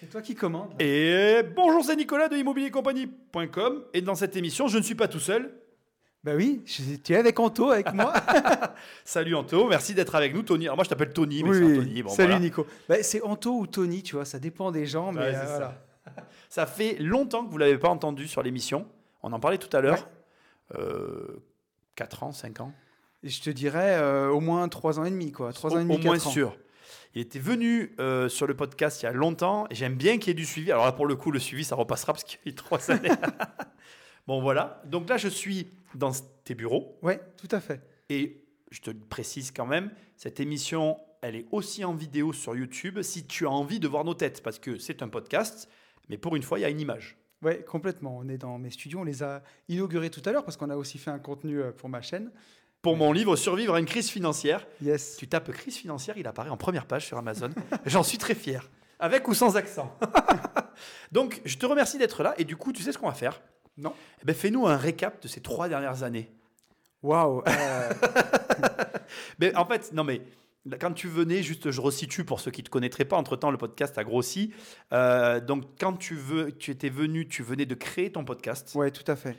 C'est toi qui commandes. Et bonjour, c'est Nicolas de immobiliercompagnie.com. Et dans cette émission, je ne suis pas tout seul. Bah oui, je- tu es avec Anto, avec moi. Salut Anto, merci d'être avec nous, Tony. Alors moi, je t'appelle Tony, mais Oui, c'est. Anthony. Bon, Salut voilà. Nico. Bah, c'est Anto ou Tony, tu vois, ça dépend des gens, mais Ouais, euh, ça. fait longtemps que vous ne l'avez pas entendu sur l'émission. On en parlait tout à l'heure. Euh, 4 ans, 5 ans Et je te dirais euh, au moins 3 ans et demi, quoi. 3 ans et demi, Au moins ans. sûr. Il était venu euh, sur le podcast il y a longtemps et j'aime bien qu'il y ait du suivi. Alors là, pour le coup, le suivi, ça repassera parce qu'il y a eu trois années. bon, voilà. Donc là, je suis dans tes bureaux Ouais, tout à fait. et je te le précise quand même, cette émission, elle est aussi en vidéo sur YouTube si tu as envie de voir nos têtes parce que c'est un podcast, mais pour une fois, il y a une image. Ouais, complètement. On est dans mes studios, on les a inaugurés tout à l'heure parce qu'on a aussi fait un contenu euh, pour ma chaîne. Pour mon livre Survivre à une crise financière, Yes. tu tapes crise financière, il apparaît en première page sur Amazon. J'en suis très fier. Avec ou sans accent. Donc, je te remercie d'être là. Et du coup, tu sais ce qu'on va faire? Non. Eh ben, Fais-nous un récap de ces trois dernières années. Waouh. Mais en fait, non mais quand tu venais, juste je resitue pour ceux qui ne te connaîtraient pas, entre-temps le podcast a grossi. Euh, donc quand tu, veux, tu étais venu, tu venais de créer ton podcast. ouais, tout à fait.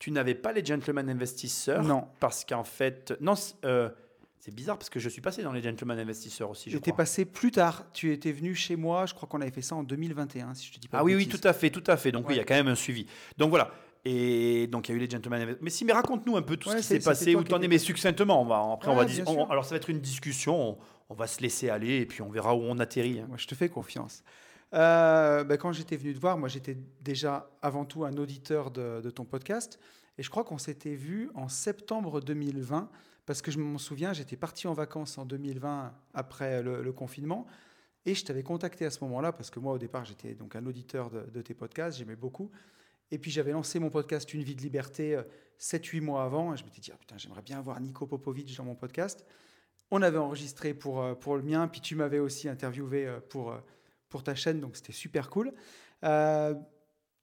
Tu n'avais pas les Gentleman Investisseurs. Non. Parce qu'en fait... Non, c'est euh, c'est bizarre parce que je suis passé dans les Gentleman Investisseurs aussi, J'étais passé plus tard. Tu étais venu chez moi. Je crois qu'on avait fait ça en 2021, si je te dis pas. Ah oui, oui, tout à fait, tout à fait. Donc oui, il y a quand même un suivi. Donc voilà. Et donc il y a eu les Gentleman Investisseurs. Mais si, mais raconte-nous un peu tout Ouais, ce qui s'est passé, où t'en es, mais succinctement. On va, après, on va dis- on- alors ça va être une discussion, on, on va se laisser aller et puis on verra où on atterrit. hein. Moi, je te fais confiance. Euh, ben, quand j'étais venu te voir, moi, j'étais déjà avant tout un auditeur de, ton podcast. Et je crois qu'on s'était vu en septembre 2020, parce que je m'en souviens, j'étais parti en vacances en 2020 après le, confinement. Et je t'avais contacté à ce moment-là, parce que moi, au départ, j'étais donc un auditeur de, tes podcasts, j'aimais beaucoup. Et puis j'avais lancé mon podcast Une vie de liberté 7-8 mois avant. Et je m'étais dit, ah, putain, j'aimerais bien voir Nico Popovic dans mon podcast. On avait enregistré pour, euh, pour le mien, puis tu m'avais aussi interviewé euh, pour, euh, pour ta chaîne, donc c'était super cool. Euh,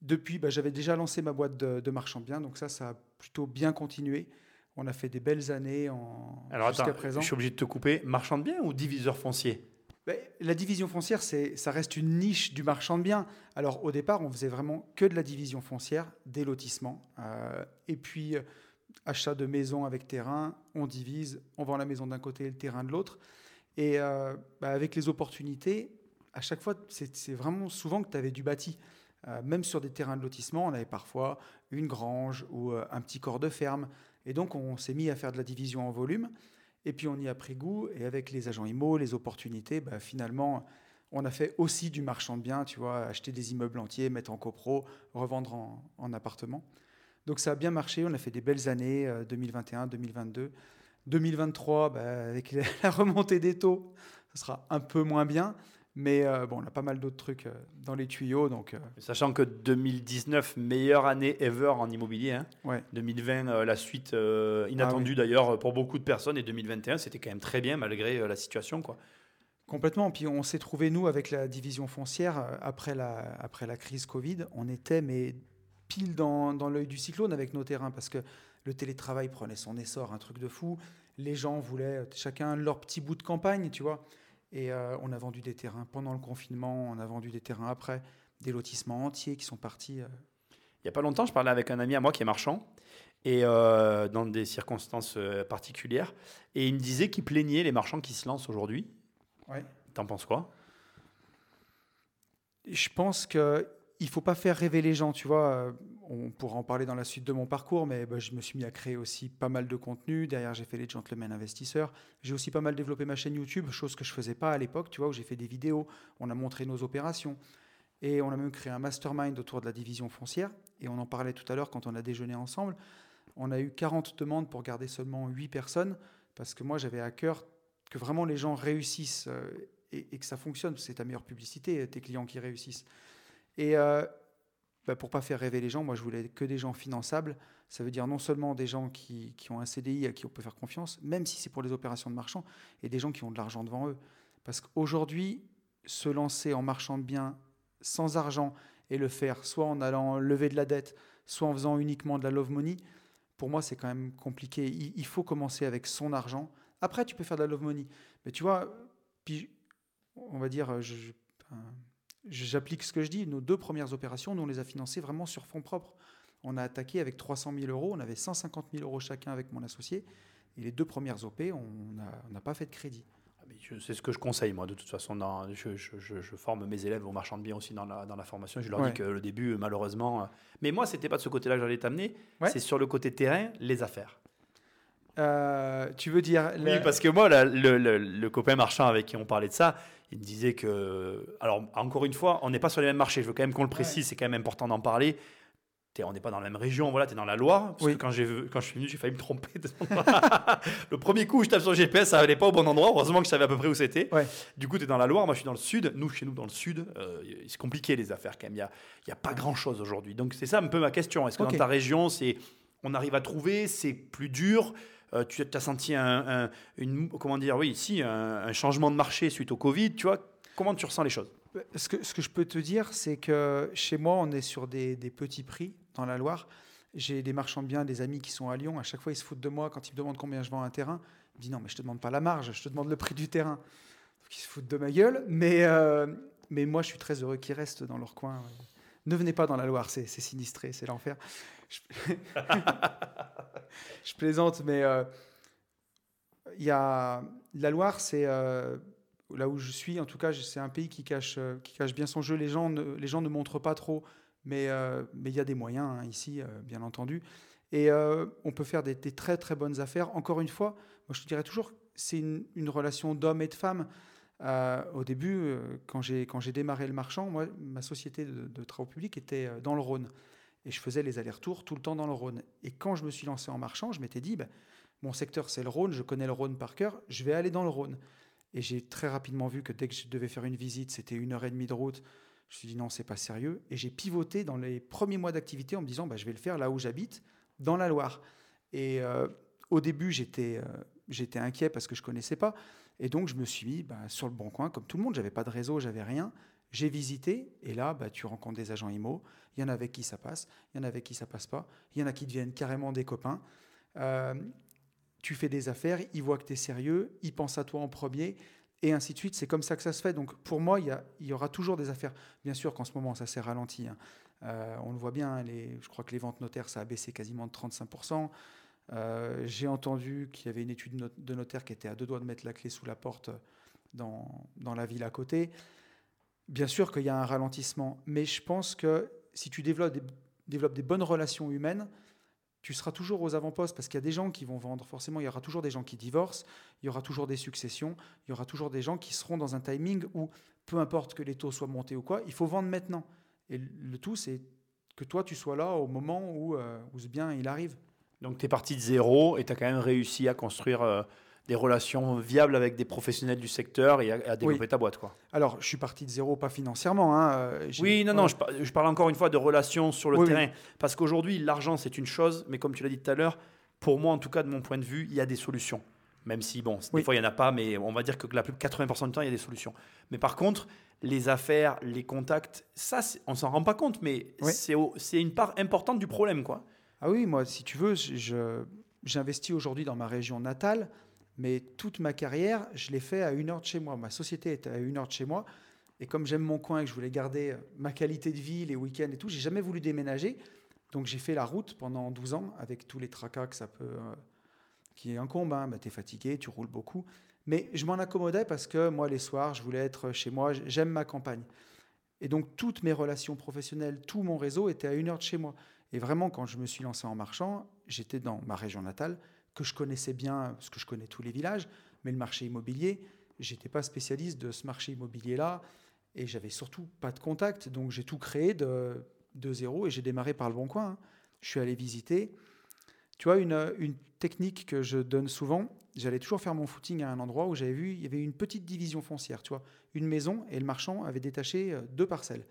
depuis, bah, j'avais déjà lancé ma boîte de, de marchand de biens, donc ça, ça a plutôt bien continué. On a fait des belles années en, Alors jusqu'à attends, présent. je suis obligé de te couper. Marchand de biens ou diviseur foncier? Ben, la division foncière, c'est, ça reste une niche du marchand de biens. Alors au départ, on faisait vraiment que de la division foncière, des lotissements. Euh, et puis, euh, achat de maison avec terrain, on divise, on vend la maison d'un côté et le terrain de l'autre. Et euh, bah, avec les opportunités, à chaque fois, c'est, vraiment souvent que tu avais du bâti. Euh, même sur des terrains de lotissement, on avait parfois une grange ou euh, un petit corps de ferme. Et donc, on s'est mis à faire de la division en volume. Et puis, on y a pris goût. Et avec les agents IMO, les opportunités, bah, finalement, on a fait aussi du marchand de biens, tu vois, acheter des immeubles entiers, mettre en copro, revendre en, en appartement. Donc, ça a bien marché. On a fait des belles années, euh, 2021, 2022. 2023, bah, avec la remontée des taux, ça sera un peu moins bien. Mais euh, bon, on a pas mal d'autres trucs euh, dans les tuyaux. Donc, euh, Sachant que 2019, meilleure année ever en immobilier. hein. ouais. 2020, euh, la suite euh, inattendue d'ailleurs pour beaucoup de personnes. Et 2021, c'était quand même très bien malgré la situation. Quoi. Complètement. Puis on s'est trouvé, nous, avec la division foncière, après la, après la crise Covid, on était mais pile dans, dans l'œil du cyclone avec nos terrains parce que le télétravail prenait son essor, un truc de fou. Les gens voulaient chacun leur petit bout de campagne, tu vois. Et euh, on a vendu des terrains pendant le confinement, on a vendu des terrains après, des lotissements entiers qui sont partis. euh, Il n'y a pas longtemps, je parlais avec un ami à moi qui est marchand, et euh, dans des circonstances particulières, et il me disait qu'il plaignait les marchands qui se lancent aujourd'hui. Ouais. T'en penses quoi? Je pense que il faut pas faire rêver les gens, tu vois. On pourra en parler dans la suite de mon parcours, mais bah, je me suis mis à créer aussi pas mal de contenu. Derrière, j'ai fait les Gentlemen Investisseurs. J'ai aussi pas mal développé ma chaîne YouTube, chose que je faisais pas à l'époque, tu vois, où j'ai fait des vidéos. On a montré nos opérations. Et on a même créé un mastermind autour de la division foncière. Et on en parlait tout à l'heure quand on a déjeuné ensemble. On a eu 40 demandes pour garder seulement 8 personnes, parce que moi, j'avais à cœur que vraiment les gens réussissent euh, et, et que ça fonctionne. C'est ta meilleure publicité, tes clients qui réussissent. Et euh, bah, pour pas faire rêver les gens, moi je voulais que des gens finançables. Ça veut dire non seulement des gens qui, qui ont un CDI à qui on peut faire confiance, même si c'est pour les opérations de marchand, et des gens qui ont de l'argent devant eux. Parce qu'aujourd'hui, se lancer en marchand de biens sans argent et le faire soit en allant lever de la dette, soit en faisant uniquement de la love money, pour moi c'est quand même compliqué. Il, faut commencer avec son argent. Après, tu peux faire de la love money. Mais tu vois, on va dire, je, j'applique ce que je dis. Nos deux premières opérations, nous, on les a financées vraiment sur fonds propres. On a attaqué avec 300 000 euros. On avait 150 000 euros chacun avec mon associé. Et les deux premières OP, on n'a pas fait de crédit. Ah, c'est ce que je conseille, moi, de toute façon. Dans, je, forme mes élèves aux marchands de biens aussi dans la, dans la formation. Je leur dis que le début, malheureusement. Euh, mais moi, c'était pas de ce côté-là que j'allais t'amener. C'est sur le côté terrain, les affaires. Euh, tu veux dire Oui, parce que moi, le, le, copain marchand avec qui on parlait de ça, il me disait que. Alors, encore une fois, on n'est pas sur les mêmes marchés. Je veux quand même qu'on le précise, c'est quand même important d'en parler on n'est pas dans la même région, voilà, tu es dans la Loire. Parce que quand, quand je suis venu, j'ai failli me tromper. le premier coup, je tape sur le GPS, ça n'allait pas au bon endroit. Heureusement que je savais à peu près où c'était. Du coup, tu es dans la Loire, moi je suis dans le sud. Nous, chez nous, dans le sud, euh, c'est compliqué les affaires quand même. Il n'y a, y a pas grand-chose aujourd'hui. Donc, c'est ça un peu ma question. Est-ce que dans ta région, c'est on arrive à trouver, c'est plus dur? Euh, tu as senti un, une, comment dire, oui, ici, un, changement de marché suite au Covid, tu vois Comment tu ressens les choses? Ce que, je peux te dire, c'est que chez moi, on est sur des, des petits prix dans la Loire. J'ai des marchands de biens, des amis qui sont à Lyon. À chaque fois, ils se foutent de moi quand ils me demandent combien je vends un terrain. Ils me disent non, mais je te demande pas la marge, je te demande le prix du terrain. ils se foutent de ma gueule. Mais, euh, mais moi, je suis très heureux qu'ils restent dans leur coin. Ne venez pas dans la Loire, c'est sinistré, c'est l'enfer. Je... plaisante, mais euh, y a... la Loire, c'est euh, là où je suis. En tout cas, c'est un pays qui cache, qui cache bien son jeu. Les gens ne, les gens ne montrent pas trop mais euh, mais il y a des moyens hein, ici, euh, bien entendu. Et euh, on peut faire des, très très bonnes affaires. Encore une fois, moi je te dirais toujours, c'est une, relation d'homme et de femme. au début, quand j'ai quand j'ai démarré le marchand, moi ma société de, travaux publics était dans le Rhône et je faisais les allers-retours tout le temps dans le Rhône. Et quand je me suis lancé en marchand, je m'étais dit, ben, mon secteur c'est le Rhône, je connais le Rhône par cœur, je vais aller dans le Rhône. Et j'ai très rapidement vu que dès que je devais faire une visite, c'était une heure et demie de route. Je me suis dit non, c'est pas sérieux. Et j'ai pivoté dans les premiers mois d'activité en me disant bah, je vais le faire là où j'habite, dans la Loire. Et euh, au début, j'étais euh, j'étais inquiet parce que je connaissais pas. Et donc, je me suis mis bah, sur le bon coin, comme tout le monde. J'avais pas de réseau, j'avais rien. J'ai visité, et là, bah, tu rencontres des agents IMO. Il y en a avec qui ça passe, il y en a avec qui ça passe pas. Il y en a qui deviennent carrément des copains. Euh, tu fais des affaires, ils voient que tu es sérieux, ils pensent à toi en premier et ainsi de suite. C'est comme ça que ça se fait. Donc pour moi, il y, aura toujours des affaires. Bien sûr qu'en ce moment, ça s'est ralenti. Hein. Euh, on le voit bien, hein, je crois que les ventes notaires, ça a baissé quasiment de 35%. Euh, j'ai entendu qu'il y avait une étude de notaire qui était à deux doigts de mettre la clé sous la porte dans, dans la ville à côté. Bien sûr qu'il y a un ralentissement, mais je pense que si tu développes des, développes des bonnes relations humaines, tu seras toujours aux avant-postes parce qu'il y a des gens qui vont vendre. Forcément, il y aura toujours des gens qui divorcent, il y aura toujours des successions, il y aura toujours des gens qui seront dans un timing où, peu importe que les taux soient montés ou quoi, il faut vendre maintenant. Et le tout, c'est que toi, tu sois là au moment où, euh, où ce bien il arrive. Donc, tu es parti de zéro et tu as quand même réussi à construire. Euh, des relations viables avec des professionnels du secteur et à, développer ta boîte. Quoi. Alors, je suis parti de zéro, pas financièrement. Hein, euh, oui, non, non, je, parle encore une fois de relations sur le terrain. Parce qu'aujourd'hui, l'argent, c'est une chose, mais comme tu l'as dit tout à l'heure, pour moi, en tout cas, de mon point de vue, il y a des solutions. Même si, bon, des fois, il n'y en a pas, mais on va dire que la plus 80% du temps, il y a des solutions. Mais par contre, les affaires, les contacts, ça, on s'en rend pas compte, mais c'est une part importante du problème. quoi. Ah oui, moi, si tu veux, j'investis aujourd'hui dans ma région natale mais toute ma carrière, je l'ai fait à une heure de chez moi. Ma société était à une heure de chez moi. Et comme j'aime mon coin et que je voulais garder euh, ma qualité de vie, les week-ends et tout, j'ai jamais voulu déménager. Donc j'ai fait la route pendant 12 ans avec tous les tracas que ça peut, euh, qui incombe. Hein. Bah, tu es fatigué, tu roules beaucoup. Mais je m'en accommodais parce que moi, les soirs, je voulais être chez moi. J'aime ma campagne. Et donc toutes mes relations professionnelles, tout mon réseau était à une heure de chez moi. Et vraiment, quand je me suis lancé en marchand, j'étais dans ma région natale que je connaissais bien, parce que je connais tous les villages, mais le marché immobilier, j'étais pas spécialiste de ce marché immobilier-là, et j'avais surtout pas de contact, donc j'ai tout créé de, zéro, et j'ai démarré par le bon coin. Hein. Je suis allé visiter. Tu vois, une, une technique que je donne souvent, j'allais toujours faire mon footing à un endroit où j'avais vu, il y avait une petite division foncière, tu vois, une maison, et le marchand avait détaché euh, deux parcelles.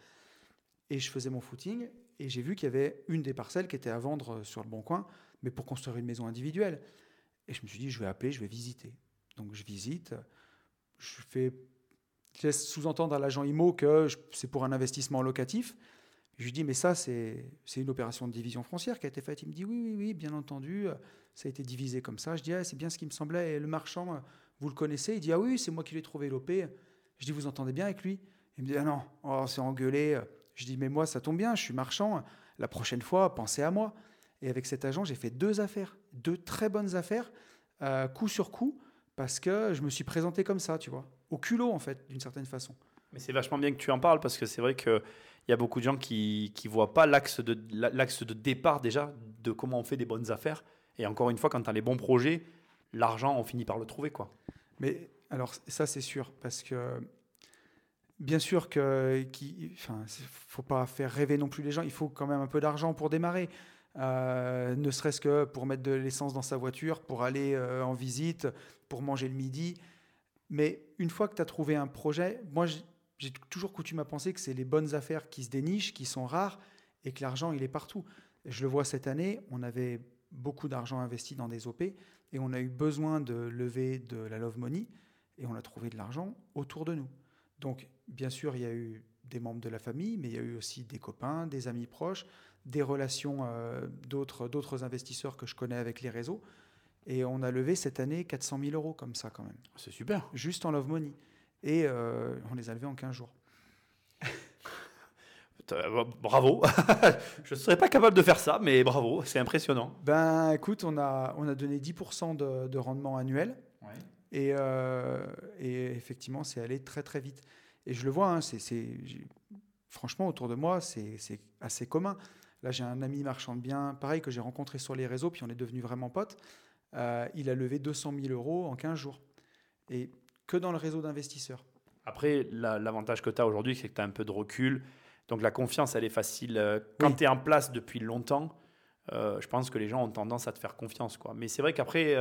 Et je faisais mon footing, et j'ai vu qu'il y avait une des parcelles qui était à vendre euh, sur le bon coin mais pour construire une maison individuelle. Et je me suis dit, je vais appeler, je vais visiter. Donc je visite, je fais, je laisse sous-entendre à l'agent IMO que c'est pour un investissement locatif. Je lui dis, mais ça, c'est une opération de division foncière qui a été faite. Il me dit, oui, oui, oui, bien entendu, ça a été divisé comme ça. Je dis, ah, c'est bien ce qui me semblait. Et le marchand, vous le connaissez? Il dit, ah oui, c'est moi qui l'ai trouvé l'OP. Je dis, vous entendez bien avec lui? Il me dit, ah non, oh, on s'est engueulé. Je dis, mais moi, ça tombe bien, je suis marchand. La prochaine fois, pensez à moi. Et avec cet agent, j'ai fait deux affaires, deux très bonnes affaires, euh, coup sur coup, parce que je me suis présenté comme ça, tu vois, au culot en fait, d'une certaine façon. Mais c'est vachement bien que tu en parles parce que c'est vrai qu'il y a beaucoup de gens qui ne voient pas l'axe de, l'axe de départ déjà de comment on fait des bonnes affaires. Et encore une fois, quand tu as les bons projets, l'argent, on finit par le trouver. quoi. Mais alors, ça, c'est sûr, parce que bien sûr que ne enfin, faut pas faire rêver non plus les gens. Il faut quand même un peu d'argent pour démarrer. Euh, ne serait-ce que pour mettre de l'essence dans sa voiture, pour aller euh, en visite, pour manger le midi. Mais une fois que tu as trouvé un projet, moi j'ai toujours coutume à penser que c'est les bonnes affaires qui se dénichent, qui sont rares, et que l'argent il est partout. Je le vois cette année, on avait beaucoup d'argent investi dans des OP, et on a eu besoin de lever de la love money, et on a trouvé de l'argent autour de nous. Donc bien sûr, il y a eu des membres de la famille, mais il y a eu aussi des copains, des amis proches, des relations euh, d'autres investisseurs que je connais avec les réseaux. Et on a levé cette année 400 000 euros comme ça quand même. C'est super. Juste en Love Money. Et euh, on les a levés en 15 jours. Euh, bravo. je ne serais pas capable de faire ça, mais bravo, c'est impressionnant. Ben écoute, on a, on a donné 10% de, rendement annuel. Et, et, effectivement, c'est allé très très vite. Et je le vois, hein, c'est, franchement, autour de moi, c'est assez commun. Là, j'ai un ami marchand de biens, pareil, que j'ai rencontré sur les réseaux, puis on est devenus vraiment potes. Euh, il a levé 200 000 euros en 15 jours. Et que dans le réseau d'investisseurs. Après, l'avantage que tu as aujourd'hui, c'est que tu as un peu de recul. Donc la confiance, elle est facile. Euh, quand tu es en place depuis longtemps, euh, je pense que les gens ont tendance à te faire confiance. Quoi. Mais c'est vrai qu'après,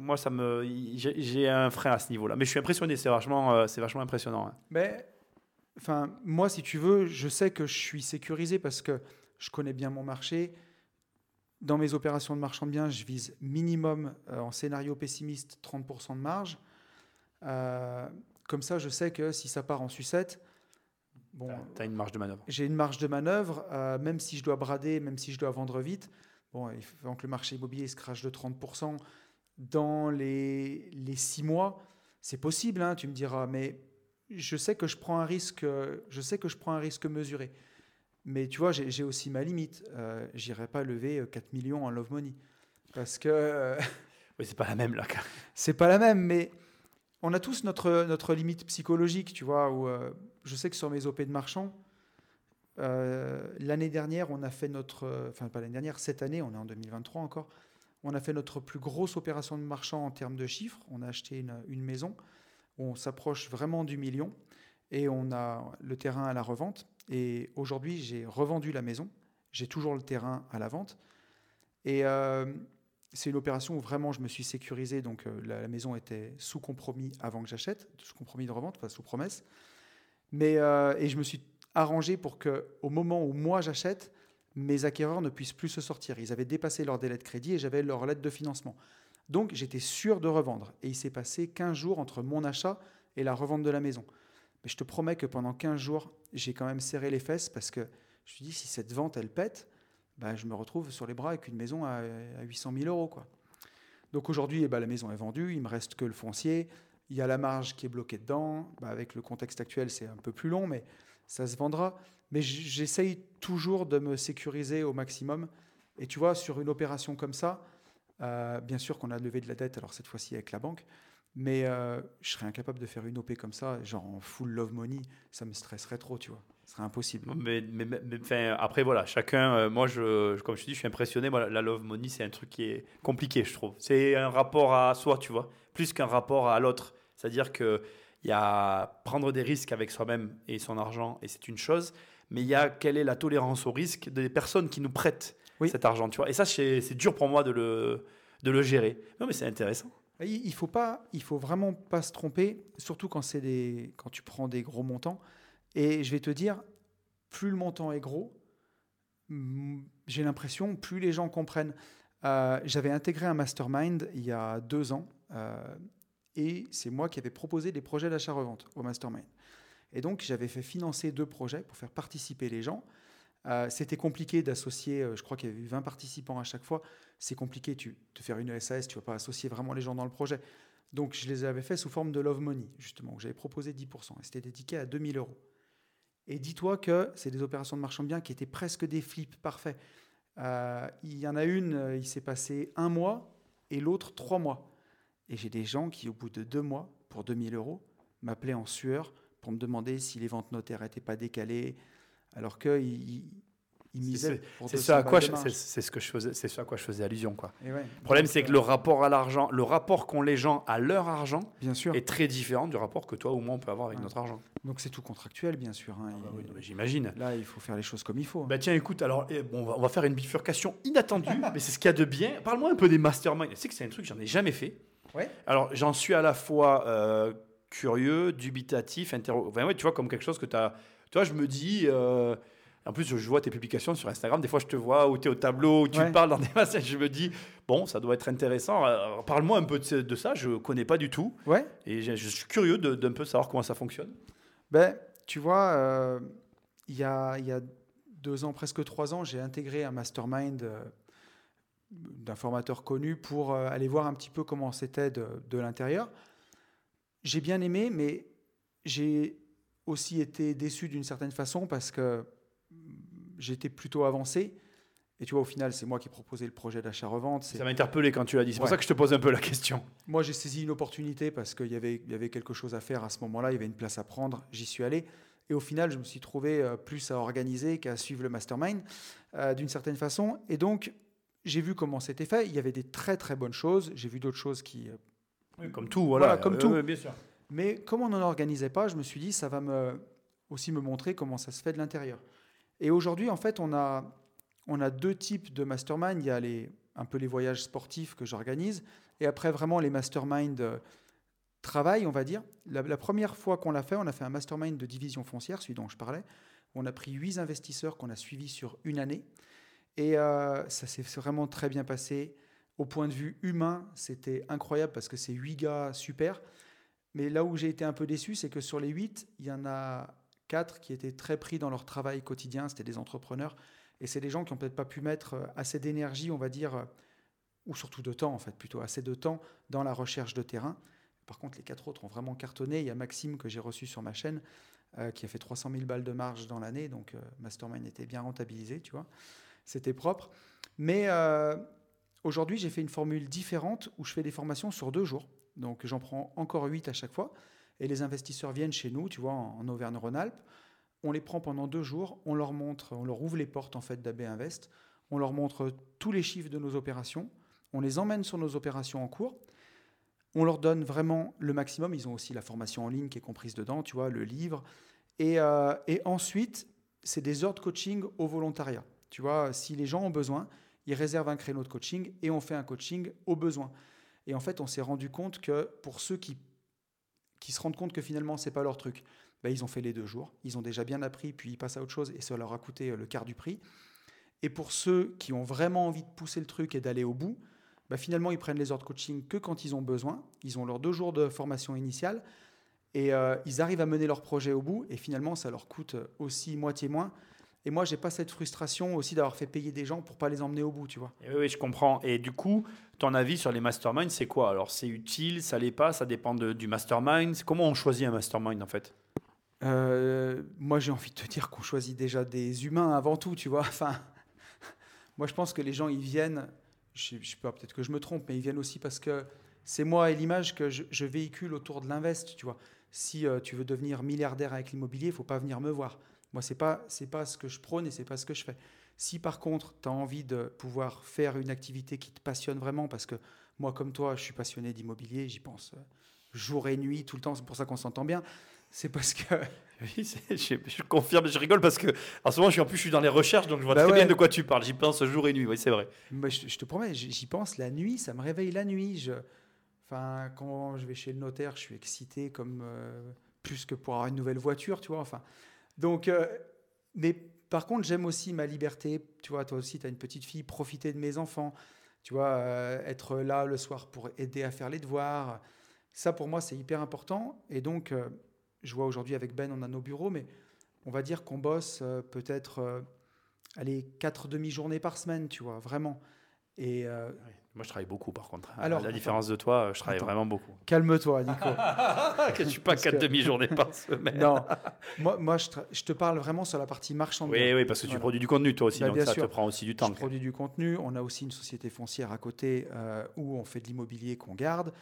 moi, ça me, j'ai un frein à ce niveau-là. Mais je suis impressionné, c'est vachement, c'est vachement impressionnant. Hein. Mais, enfin, moi, si tu veux, je sais que je suis sécurisé parce que je connais bien mon marché. Dans mes opérations de marchand de biens, je vise minimum euh, en scénario pessimiste 30% de marge. Euh, comme ça, je sais que si ça part en sucette, bon, tu as une marge de manœuvre. J'ai une marge de manœuvre, euh, même si je dois brader, même si je dois vendre vite. Bon, il faut que le marché immobilier se crache de 30% dans les, les six mois, c'est possible, hein, tu me diras, mais je sais que je prends un risque, je sais que je prends un risque mesuré. Mais tu vois, j'ai aussi ma limite. Euh, J'irai pas lever 4 euh, millions en Love Money. Parce que. Euh, oui, c'est pas la même là. c'est pas la même, mais on a tous notre, notre limite psychologique, tu vois. Où, euh, je sais que sur mes OP de marchand, l'année dernière, on a fait notre. Enfin, pas l'année dernière, cette année, on est en 2023 encore. On a fait notre plus grosse opération de marchand en termes de chiffres. On a acheté une, maison. On s'approche vraiment du million et on a le terrain à la revente. Et aujourd'hui, j'ai revendu la maison. J'ai toujours le terrain à la vente. Et euh, c'est une opération où vraiment je me suis sécurisé. Donc euh, la, maison était sous compromis avant que j'achète, sous compromis de revente, enfin sous promesse. Mais, euh, et je me suis arrangé pour que, au moment où moi j'achète, mes acquéreurs ne puissent plus se sortir. Ils avaient dépassé leur délai de crédit et j'avais leur lettre de financement. Donc j'étais sûr de revendre. Et il s'est passé 15 jours entre mon achat et la revente de la maison. Mais je te promets que pendant 15 jours, j'ai quand même serré les fesses parce que je me suis dit, si cette vente, elle pète, bah, je me retrouve sur les bras avec une maison à, 800 000 euros. Quoi. Donc aujourd'hui, eh ben, la maison est vendue, il me reste que le foncier, il y a la marge qui est bloquée dedans. Bah, avec le contexte actuel, c'est un peu plus long, mais ça se vendra. Mais j'essaye toujours de me sécuriser au maximum. Et tu vois, sur une opération comme ça, euh, bien sûr qu'on a levé de la dette, alors cette fois-ci avec la banque, mais euh, je serais incapable de faire une OP comme ça, genre en full love money, ça me stresserait trop, tu vois. Ce serait impossible. Mais, mais, mais après, voilà, chacun, euh, moi, je, comme je te dis, je suis impressionné. Moi, la love money, c'est un truc qui est compliqué, je trouve. C'est un rapport à soi, tu vois, plus qu'un rapport à l'autre. C'est-à-dire qu'il y a prendre des risques avec soi-même et son argent, et c'est une chose, mais il y a quelle est la tolérance au risque des personnes qui nous prêtent cet argent, tu vois. Et ça, c'est dur pour moi de le, de le gérer. Non, mais c'est intéressant. Il faut pas, il faut vraiment pas se tromper, surtout quand c'est des, quand tu prends des gros montants. Et je vais te dire, plus le montant est gros, j'ai l'impression, plus les gens comprennent. Euh, j'avais intégré un mastermind il y a deux ans, euh, et c'est moi qui avais proposé des projets d'achat-revente au mastermind. Et donc j'avais fait financer deux projets pour faire participer les gens. Euh, c'était compliqué d'associer, je crois qu'il y avait eu 20 participants à chaque fois c'est compliqué tu, de faire une SAS, tu ne vas pas associer vraiment les gens dans le projet. Donc, je les avais fait sous forme de Love Money, justement, où j'avais proposé 10%. Et c'était dédié à 2000 euros. Et dis-toi que c'est des opérations de marchand de biens qui étaient presque des flips parfaits. Euh, il y en a une, euh, il s'est passé un mois et l'autre trois mois. Et j'ai des gens qui, au bout de deux mois, pour 2000 euros, m'appelaient en sueur pour me demander si les ventes notaires n'étaient pas décalées, alors qu'ils c'est ce à quoi c'est ce que je faisais c'est à quoi je faisais allusion quoi. le problème c'est que le rapport à l'argent, le rapport qu'ont les gens à leur argent, bien sûr, est très différent du rapport que toi ou moi on peut avoir avec notre argent. Donc c'est tout contractuel bien sûr. Hein. Ah bah j'imagine. Là il faut faire les choses comme il faut. Hein. Bah tiens écoute alors eh, bon, on, va, faire une bifurcation inattendue, mais c'est ce qu'il y a de bien. Parle-moi un peu des masterminds. Tu sais que c'est un truc que j'en ai jamais fait. Ouais. Alors j'en suis à la fois euh, curieux, dubitatif, interro... Enfin, ouais, tu vois comme quelque chose que tu as. Toi je me dis. Euh, en plus, je vois tes publications sur Instagram. Des fois, je te vois où tu es au tableau, où tu parles dans des masses. Je me dis, bon, ça doit être intéressant. Parle-moi un peu de, ça. Je ne connais pas du tout. Ouais. Et je, suis curieux d'un peu savoir comment ça fonctionne. Ben, tu vois, euh, il y, a, y, a, deux ans, presque trois ans, j'ai intégré un mastermind euh, d'un formateur connu pour euh, aller voir un petit peu comment c'était de, de l'intérieur. J'ai bien aimé, mais j'ai aussi été déçu d'une certaine façon parce que j'étais plutôt avancé. Et tu vois, au final, c'est moi qui ai proposé le projet d'achat-revente. Ça m'a interpellé quand tu l'as dit. C'est pour ça que je te pose un peu la question. Moi, j'ai saisi une opportunité parce qu'il y avait, y avait quelque chose à faire à ce moment-là. Il y avait une place à prendre. J'y suis allé. Et au final, je me suis trouvé euh, plus à organiser qu'à suivre le mastermind euh, d'une certaine façon. Et donc, j'ai vu comment c'était fait. Il y avait des très très bonnes choses. J'ai vu d'autres choses qui. Comme tout, voilà. comme tout. bien sûr. Mais comme on n'en organisait pas, je me suis dit, ça va me, aussi me montrer comment ça se fait de l'intérieur. Et aujourd'hui, en fait, on a, on a deux types de mastermind. Il y a les, un peu les voyages sportifs que j'organise, et après vraiment les mastermind euh, travail, on va dire. La, première fois qu'on l'a fait, on a fait un mastermind de division foncière, celui dont je parlais. On a pris huit investisseurs qu'on a suivis sur une année. Et euh, ça s'est vraiment très bien passé. Au point de vue humain, c'était incroyable parce que c'est huit gars super. Mais là où j'ai été un peu déçu, c'est que sur les huit, il y en a qui étaient très pris dans leur travail quotidien, c'était des entrepreneurs, et c'est des gens qui n'ont peut-être pas pu mettre euh, assez d'énergie, on va dire, euh, ou surtout de temps en fait, plutôt assez de temps dans la recherche de terrain. Par contre, les quatre autres ont vraiment cartonné. Il y a Maxime que j'ai reçu sur ma chaîne, euh, qui a fait 300 000 balles de marge dans l'année, donc Mastermind était bien rentabilisé, tu vois. C'était propre. Mais aujourd'hui, j'ai fait une formule différente où je fais des formations sur deux jours. Donc j'en prends encore huit à chaque fois et les investisseurs viennent chez nous, tu vois, en, Auvergne-Rhône-Alpes. On les prend pendant deux jours, on leur montre, on leur ouvre les portes en fait d'AB Invest, on leur montre tous les chiffres de nos opérations, on les emmène sur nos opérations en cours, on leur donne vraiment le maximum. Ils ont aussi la formation en ligne qui est comprise dedans, tu vois, le livre. Et, euh, et ensuite, c'est des heures de coaching au volontariat. Tu vois, si les gens ont besoin, ils réservent un créneau de coaching et on fait un coaching au besoin. Et en fait, on s'est rendu compte que pour ceux qui qui se rendent compte que finalement, c'est pas leur truc. Ben, ils ont fait les deux jours, ils ont déjà bien appris, puis ils passent à autre chose et ça leur a coûté euh, le quart du prix. Et pour ceux qui ont vraiment envie de pousser le truc et d'aller au bout, ben, finalement, ils prennent les heures de coaching que quand ils ont besoin. Ils ont leurs deux jours de formation initiale et euh, ils arrivent à mener leur projet au bout. Et finalement, ça leur coûte aussi moitié moins. Et moi, j'ai pas cette frustration aussi d'avoir fait payer des gens pour pas les emmener au bout, tu vois. oui, oui, je comprends. Et du coup, ton avis sur les masterminds, c'est quoi? Alors, c'est utile, ça l'est pas, ça dépend du mastermind? Comment on choisit un mastermind en fait? Euh, Moi, j'ai envie de te dire qu'on choisit déjà des humains avant tout, tu vois. Enfin, moi, je pense que les gens, ils viennent. Je, je sais pas, peut-être que je me trompe, mais ils viennent aussi parce que c'est moi et l'image que je, véhicule autour de l'invest, tu vois. Si euh, tu veux devenir milliardaire avec l'immobilier, il faut pas venir me voir. Moi, c'est pas c'est pas ce que je prône et c'est pas ce que je fais. Si par contre, tu as envie de pouvoir faire une activité qui te passionne vraiment, parce que moi, comme toi, je suis passionné d'immobilier, j'y pense euh, jour et nuit, tout le temps, c'est pour ça qu'on s'entend bien. C'est parce que. Oui, je, confirme, je rigole parce que en ce moment, je suis, en plus, je suis dans les recherches, donc je vois bah très bien de quoi tu parles. J'y pense jour et nuit, oui, c'est vrai. Je, te promets, j'y pense la nuit, ça me réveille la nuit. Je, enfin, quand je vais chez le notaire, je suis excité comme euh, plus que pour avoir une nouvelle voiture, tu vois. Enfin, donc, euh, mais par contre, j'aime aussi ma liberté. Tu vois, toi aussi, tu as une petite fille, profiter de mes enfants. Tu vois, euh, être là le soir pour aider à faire les devoirs. Ça, pour moi, c'est hyper important. Et donc, euh, je vois aujourd'hui avec Ben, on a nos bureaux, mais on va dire qu'on bosse peut-être, allez, quatre demi-journées par semaine, tu vois, vraiment. Et, Moi, je travaille beaucoup, par contre. Alors, à la différence de toi, je travaille attends. vraiment beaucoup. Calme-toi, Nico. que je suis pas quatre que- demi-journées par semaine. non, moi, moi je, tra- je te parle vraiment sur la partie marchande. Oui, oui, parce que tu Voilà. produis du contenu, toi aussi, Bah, donc bien ça sûr. te prend aussi du temps. Je produis du contenu. On a aussi une société foncière à côté euh, où on fait de l'immobilier qu'on garde.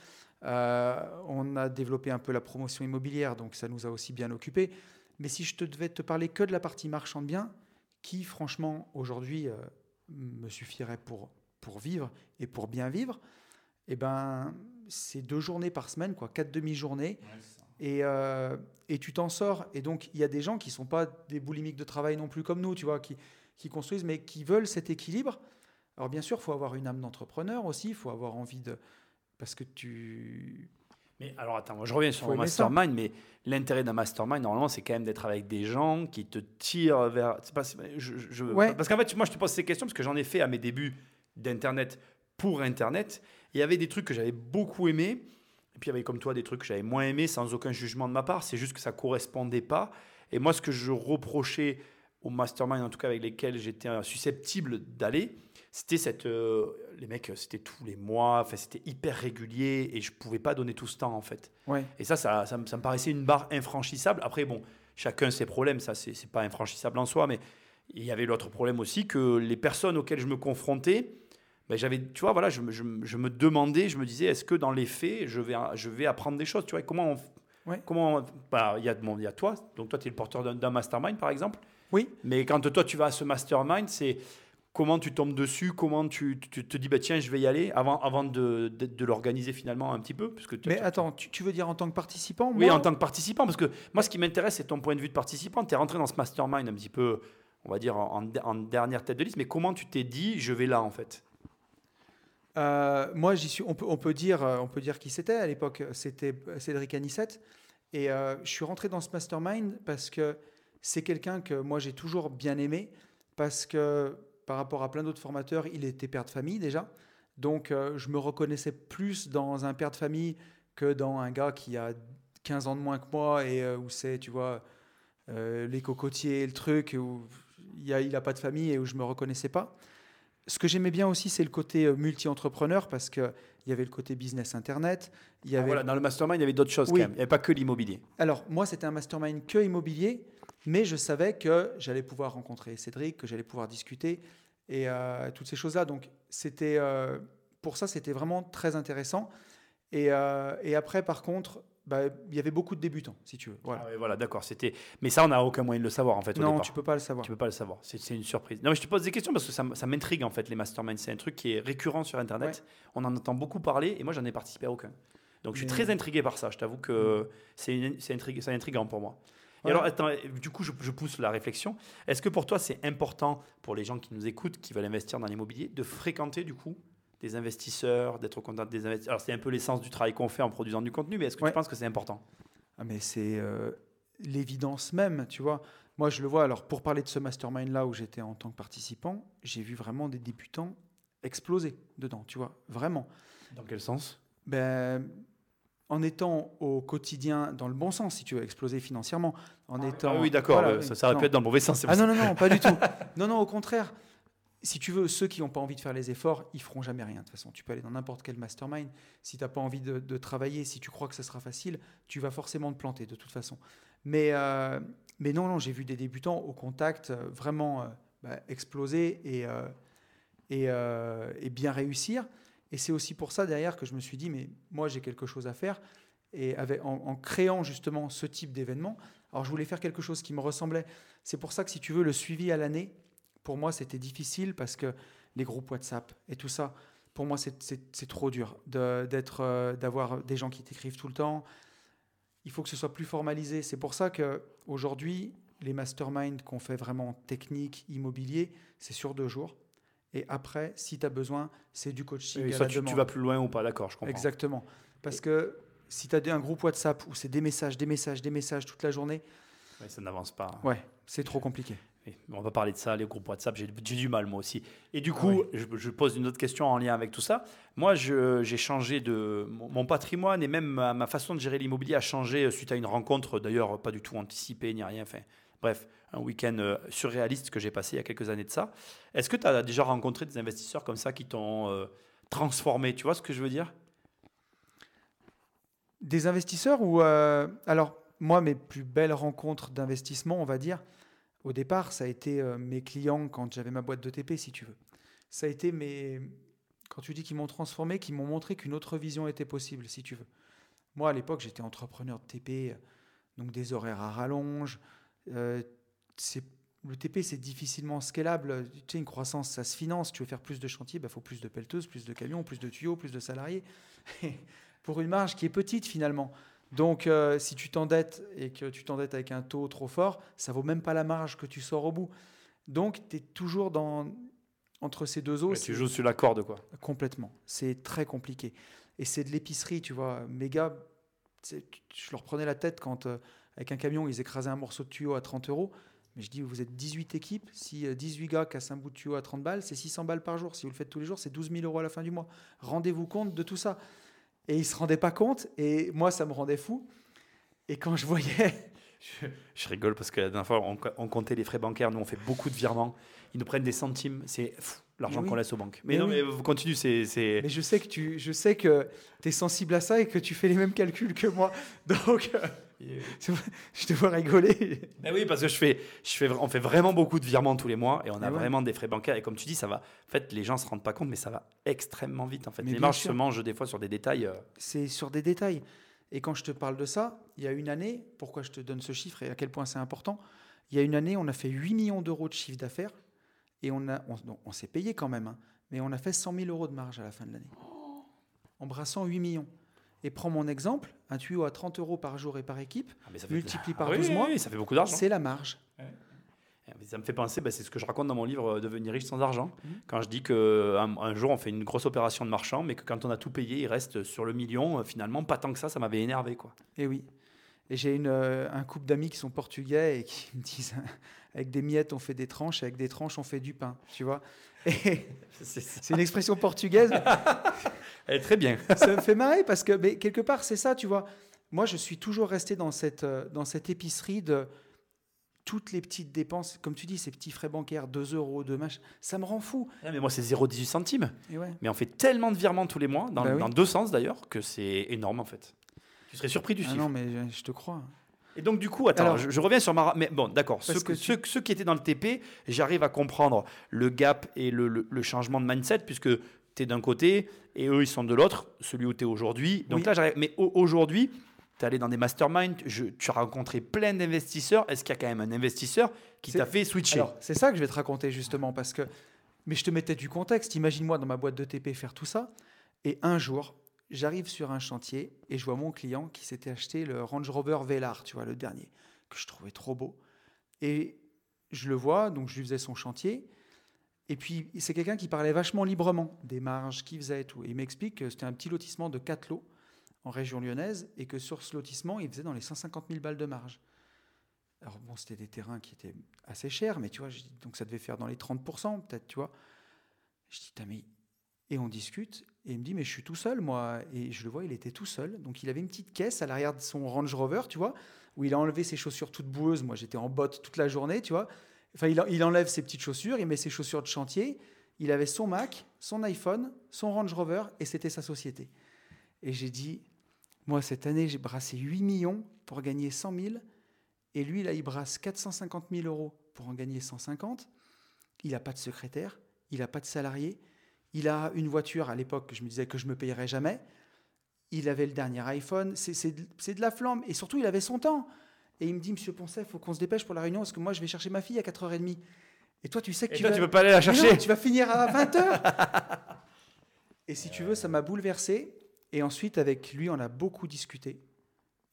Euh, on a développé un peu la promotion immobilière, donc ça nous a aussi bien occupé. Mais si je te devais te parler que de la partie marchand de biens, qui franchement aujourd'hui euh, me suffirait pour, pour vivre et pour bien vivre, eh ben, c'est deux journées par semaine, quoi, quatre demi-journées. Et, euh, et tu t'en sors. Et donc, il y a des gens qui ne sont pas des boulimiques de travail non plus comme nous, tu vois, qui, qui construisent, mais qui veulent cet équilibre. Alors, bien sûr, il faut avoir une âme d'entrepreneur aussi, il faut avoir envie de. Parce que tu. Mais alors attends, moi je reviens sur ça. mastermind, mais l'intérêt d'un mastermind, normalement, c'est quand même d'être avec des gens qui te tirent vers. c'est Pas, je, je- Ouais. Parce qu'en fait, moi je te pose ces questions parce que j'en ai fait à mes débuts d'Internet pour Internet. Il y avait des trucs que j'avais beaucoup aimés, et puis il y avait comme toi des trucs que j'avais moins aimés sans aucun jugement de ma part. C'est juste que ça correspondait pas. Et moi, ce que je reprochais au mastermind, en tout cas avec lesquels j'étais susceptible d'aller, c'était cette. euh, les mecs, c'était tous les mois, enfin, c'était hyper régulier et je pouvais pas donner tout ce temps en fait. Ouais. Et ça, ça, ça, me- ça me paraissait une barre infranchissable. Après, bon, chacun ses problèmes, ça, c'est c'est pas infranchissable en soi, mais il y avait l'autre problème aussi que les personnes auxquelles je me confrontais, ben, j'avais, tu vois, voilà, je, me- je me- je me demandais, je me disais, est-ce que dans les faits, je vais, je vais apprendre des choses, tu vois, comment on, Ouais. comment, bah, il y a, bon, y a toi, donc toi, tu es le porteur d'un- mastermind, par exemple, Oui. mais quand toi, tu vas à ce mastermind, c'est comment tu tombes dessus, comment tu, tu te dis, bah, tiens, je vais y aller, avant, avant de, de, de l'organiser finalement un petit peu, parce que Mais attends, tu, tu veux dire en tant que participant oui, Moi, en tant que participant, parce que moi, ce qui m'intéresse, c'est ton point de vue de participant. Tu es rentré dans ce mastermind un petit peu, on va dire, en, en dernière tête de liste, mais comment tu t'es dit, je vais là, en fait? Euh, moi. On peut, dire, euh, on peut dire qui c'était à l'époque. C'était Cédric Anissette. Et euh, je suis rentré dans ce mastermind parce que c'est quelqu'un que moi j'ai toujours bien aimé parce que par rapport à plein d'autres formateurs, il était père de famille déjà. Donc euh, je me reconnaissais plus dans un père de famille que dans un gars qui a 15 ans de moins que moi et euh, où c'est, tu vois, euh, les cocotiers, le truc, où il a, il a pas de famille et où je me reconnaissais pas. Ce que j'aimais bien aussi, c'est le côté euh, multi-entrepreneur parce qu'il y avait le côté business internet. Il y Ah, avait... voilà, Dans le mastermind, il y avait d'autres choses Oui. quand même. Il n'y avait pas que l'immobilier. Alors, moi, c'était un mastermind que immobilier, mais je savais que j'allais pouvoir rencontrer Cédric, que j'allais pouvoir discuter et euh, toutes ces choses-là. Donc, c'était euh, pour ça, c'était vraiment très intéressant. Et, euh, et après, par contre, bah, il y avait beaucoup de débutants, si tu veux. Voilà. Ah ouais, voilà, d'accord. C'était. Mais ça, on n'a aucun moyen de le savoir, en fait, au non, départ. tu peux pas le savoir. Tu peux pas le savoir. C'est une surprise. Non, mais je te pose des questions parce que ça, ça m'intrigue, en fait, les masterminds. C'est un truc qui est récurrent sur Internet. On en entend beaucoup parler et moi, j'en ai participé à aucun. Donc, je suis très intrigué par ça. Je t'avoue que c'est une- c'est intriguant pour moi. Et alors, attends, du coup, je, je pousse la réflexion. Est-ce que pour toi, c'est important pour les gens qui nous écoutent, qui veulent investir dans l'immobilier, de fréquenter du coup des investisseurs, d'être au contact des investisseurs Alors, c'est un peu l'essence du travail qu'on fait en produisant du contenu, mais est-ce que Ouais. tu penses que c'est important? Ah, mais c'est euh, l'évidence même, tu vois. Moi, je le vois. Alors, pour parler de ce mastermind-là où j'étais en tant que participant, j'ai vu vraiment des débutants exploser dedans, tu vois. Vraiment. Dans quel sens? Ben, en étant au quotidien, dans le bon sens, si tu veux, exploser financièrement. En étant, Ah oui, d'accord. Voilà, euh, ça, ça aurait pu être dans le mauvais sens. Ah non, non, non, pas du tout. Non, non, au contraire. Si tu veux, ceux qui n'ont pas envie de faire les efforts, ils feront jamais rien. De toute façon, tu peux aller dans n'importe quel mastermind. Si tu n'as pas envie de, travailler, si tu crois que ça sera facile, tu vas forcément te planter de toute façon. Mais, euh, non, non, j'ai vu des débutants au contact euh, vraiment euh, bah, exploser et, bien réussir. Et c'est aussi pour ça derrière que je me suis dit, mais moi j'ai quelque chose à faire. Et en, en créant justement ce type d'événement, alors je voulais faire quelque chose qui me ressemblait. C'est pour ça que si tu veux, le suivi à l'année, pour moi c'était difficile parce que les groupes WhatsApp et tout ça, pour moi c'est- trop dur d'être, euh, d'avoir des gens qui t'écrivent tout le temps. Il faut que ce soit plus formalisé. C'est pour ça que aujourd'hui, les masterminds qu'on fait vraiment technique, immobilier, c'est sur deux jours. Et après, si tu as besoin, c'est du coaching. Et à soit la tu, vas plus loin ou pas, d'accord, je comprends. Exactement. Parce que si tu as un groupe WhatsApp où c'est des messages, des messages, des messages toute la journée, Ouais, ça n'avance pas. ouais, c'est trop compliqué. On va parler de ça, les groupes WhatsApp, j'ai du mal moi aussi. Et du Ah coup, je, je pose une autre question en lien avec tout ça. Moi, j'ai changé de. Mon, patrimoine et même ma, ma façon de gérer l'immobilier a changé euh, suite à une rencontre, d'ailleurs pas du tout anticipée ni rien. Enfin, bref, un week-end euh, surréaliste que j'ai passé il y a quelques années de ça. Est-ce que tu as déjà rencontré des investisseurs comme ça qui t'ont euh, transformer. Tu vois ce que je veux dire? Des investisseurs ou euh, alors moi mes plus belles rencontres d'investissement, on va dire, au départ, ça a été euh, mes clients quand j'avais ma boîte de TP, si tu veux. Ça a été mes quand tu dis qu'ils m'ont transformé, qu'ils m'ont montré qu'une autre vision était possible, si tu veux. Moi, à l'époque, j'étais entrepreneur de TP, donc des horaires à rallonge. Euh, le TP, c'est difficilement scalable. Tu sais, une croissance, ça se finance. Tu veux faire plus de chantiers, il bah, faut plus de pelleteuses, plus de camions, plus de tuyaux, plus de salariés. pour une marge qui est petite finalement. Donc, euh, si tu t'endettes et que tu t'endettes avec un taux trop fort, ça vaut même pas la marge que tu sors au bout. Donc, tu es toujours dans, entre ces deux eaux. tu joues sur la corde, quoi. Complètement. C'est très compliqué. Et c'est de l'épicerie, tu vois. Mes gars, je leur prenais la tête quand, euh, avec un camion, ils écrasaient un morceau de tuyau à 30 euros. Mais je dis, vous êtes 18 équipes. Si 18 euh, gars cassent un bout de tuyau à 30 balles, c'est 600 balles par jour. Si vous le faites tous les jours, c'est 12 000 euros à la fin du mois. Rendez-vous compte de tout ça. Et ils ne se rendaient pas compte. Et moi, ça me rendait fou. Et quand je voyais. Je, rigole parce que la dernière fois, on, comptait les frais bancaires. Nous, on fait beaucoup de virements. Ils nous prennent des centimes. C'est l'argent qu'on laisse aux banques. Mais, non, mais vous continuez. C'est, Mais je sais que tu je sais que es sensible à ça et que tu fais les mêmes calculs que moi. Donc. Euh, je te vois rigoler. Ben oui, parce que je fais, je fais, on fait vraiment beaucoup de virements tous les mois et on a vraiment des frais bancaires. Et comme tu dis, ça va. En fait, les gens se rendent pas compte, mais ça va extrêmement vite. En fait, les marges se mangent des fois sur des détails. Euh. C'est sur des détails. Et quand je te parle de ça, il y a une année, pourquoi je te donne ce chiffre et à quel point c'est important Il y a une année, on a fait 8 millions d'euros de chiffre d'affaires et on, a, on, s'est payé quand même, hein, mais on a fait 100 000 euros de marge à la fin de l'année. En brassant 8 millions. Et prends mon exemple, un tuyau à 30 euros par jour et par équipe, ah, multiplié par 12 mois, ça fait beaucoup d'argent. C'est la marge. Eh, ça me fait penser, bah, c'est ce que je raconte dans mon livre euh, Devenir riche sans argent. Mmh. Quand je dis qu'un un jour on fait une grosse opération de marchand, mais que quand on a tout payé, il reste sur le million, euh, finalement, pas tant que ça, ça m'avait énervé. Quoi. Et eh oui. Et j'ai une, euh, un couple d'amis qui sont portugais et qui me disent avec des miettes on fait des tranches, avec des tranches on fait du pain, tu vois. C'est une expression portugaise. Elle est très bien. ça me fait marrer parce que mais quelque part c'est ça, tu vois. Moi je suis toujours resté dans cette, dans cette épicerie de toutes les petites dépenses, comme tu dis, ces petits frais bancaires, 2 euros, 2 mach, ça me rend fou. Ah, mais moi, c'est 0,18 centimes. Mais on fait tellement de virements tous les mois, dans, bah deux sens d'ailleurs, que c'est énorme en fait. Tu serais surpris du ah chiffre. Non, mais je te crois. Et donc, du coup, attends, je, reviens sur ma. Mais bon, d'accord. Ceux, ceux, qui étaient dans le TP, j'arrive à comprendre le gap et le, le, changement de mindset, puisque tu es d'un côté et eux, ils sont de l'autre, celui où tu es aujourd'hui. Donc là, j'arrive. Mais aujourd'hui, tu es allé dans des masterminds, tu as rencontré plein d'investisseurs. Est-ce qu'il y a quand même un investisseur qui t'a fait switcher? C'est ça que je vais te raconter justement parce que. Mais je te mettais du contexte. Imagine-moi dans ma boîte de TP faire tout ça. Et un jour, j'arrive sur un chantier et je vois mon client qui s'était acheté le Range Rover Velar, tu vois, le dernier, que je trouvais trop beau. Et je le vois, donc je lui faisais son chantier. Et puis, c'est quelqu'un qui parlait vachement librement des marges qu'il faisait et tout. Et il m'explique que c'était un petit lotissement de 4 lots en région lyonnaise et que sur ce lotissement, il faisait dans les 150 000 balles de marge. Alors bon, c'était des terrains qui étaient assez chers, mais tu vois, donc ça devait faire dans les 30% peut-être, tu vois. Je dis, mais... Et on discute, et il me dit, mais je suis tout seul, moi. Et je le vois, il était tout seul. Donc il avait une petite caisse à l'arrière de son Range Rover, tu vois, où il a enlevé ses chaussures toutes boueuses. Moi, j'étais en botte toute la journée, tu vois. Enfin, il, enlève ses petites chaussures, il met ses chaussures de chantier. Il avait son Mac, son iPhone, son Range Rover, et c'était sa société. Et j'ai dit, moi, cette année, j'ai brassé 8 millions pour gagner 100 000. Et lui, là, il brasse 450 000 euros pour en gagner 150. Il n'a pas de secrétaire, il n'a pas de salarié. Il a une voiture à l'époque, je me disais que je me payerais jamais. Il avait le dernier iPhone. C'est de, la flamme. Et surtout, il avait son temps. Et il me dit, Monsieur Poncet, il faut qu'on se dépêche pour la réunion parce que moi, je vais chercher ma fille à 4h30. Et toi, tu sais que tu, vas... tu peux pas aller la chercher. tu vas finir à 20h. et si tu veux, ça m'a bouleversé. Et ensuite, avec lui, on a beaucoup discuté.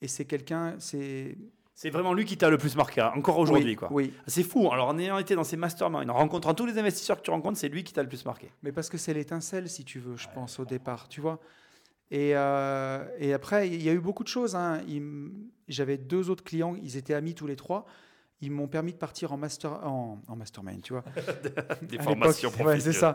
Et c'est quelqu'un, c'est. C'est vraiment lui qui t'a le plus marqué, hein, encore aujourd'hui. Oui, quoi. oui. C'est fou. Alors, en ayant été dans ces masterminds, en rencontrant tous les investisseurs que tu rencontres, c'est lui qui t'a le plus marqué. Mais parce que c'est l'étincelle, si tu veux, je pense, au départ. Tu vois et, euh, et, après, il y a eu beaucoup de choses. Hein. J'avais deux autres clients, ils étaient amis tous les trois. Ils m'ont permis de partir en, master, en, en mastermind, tu vois. Des formations ouais, c'est ça.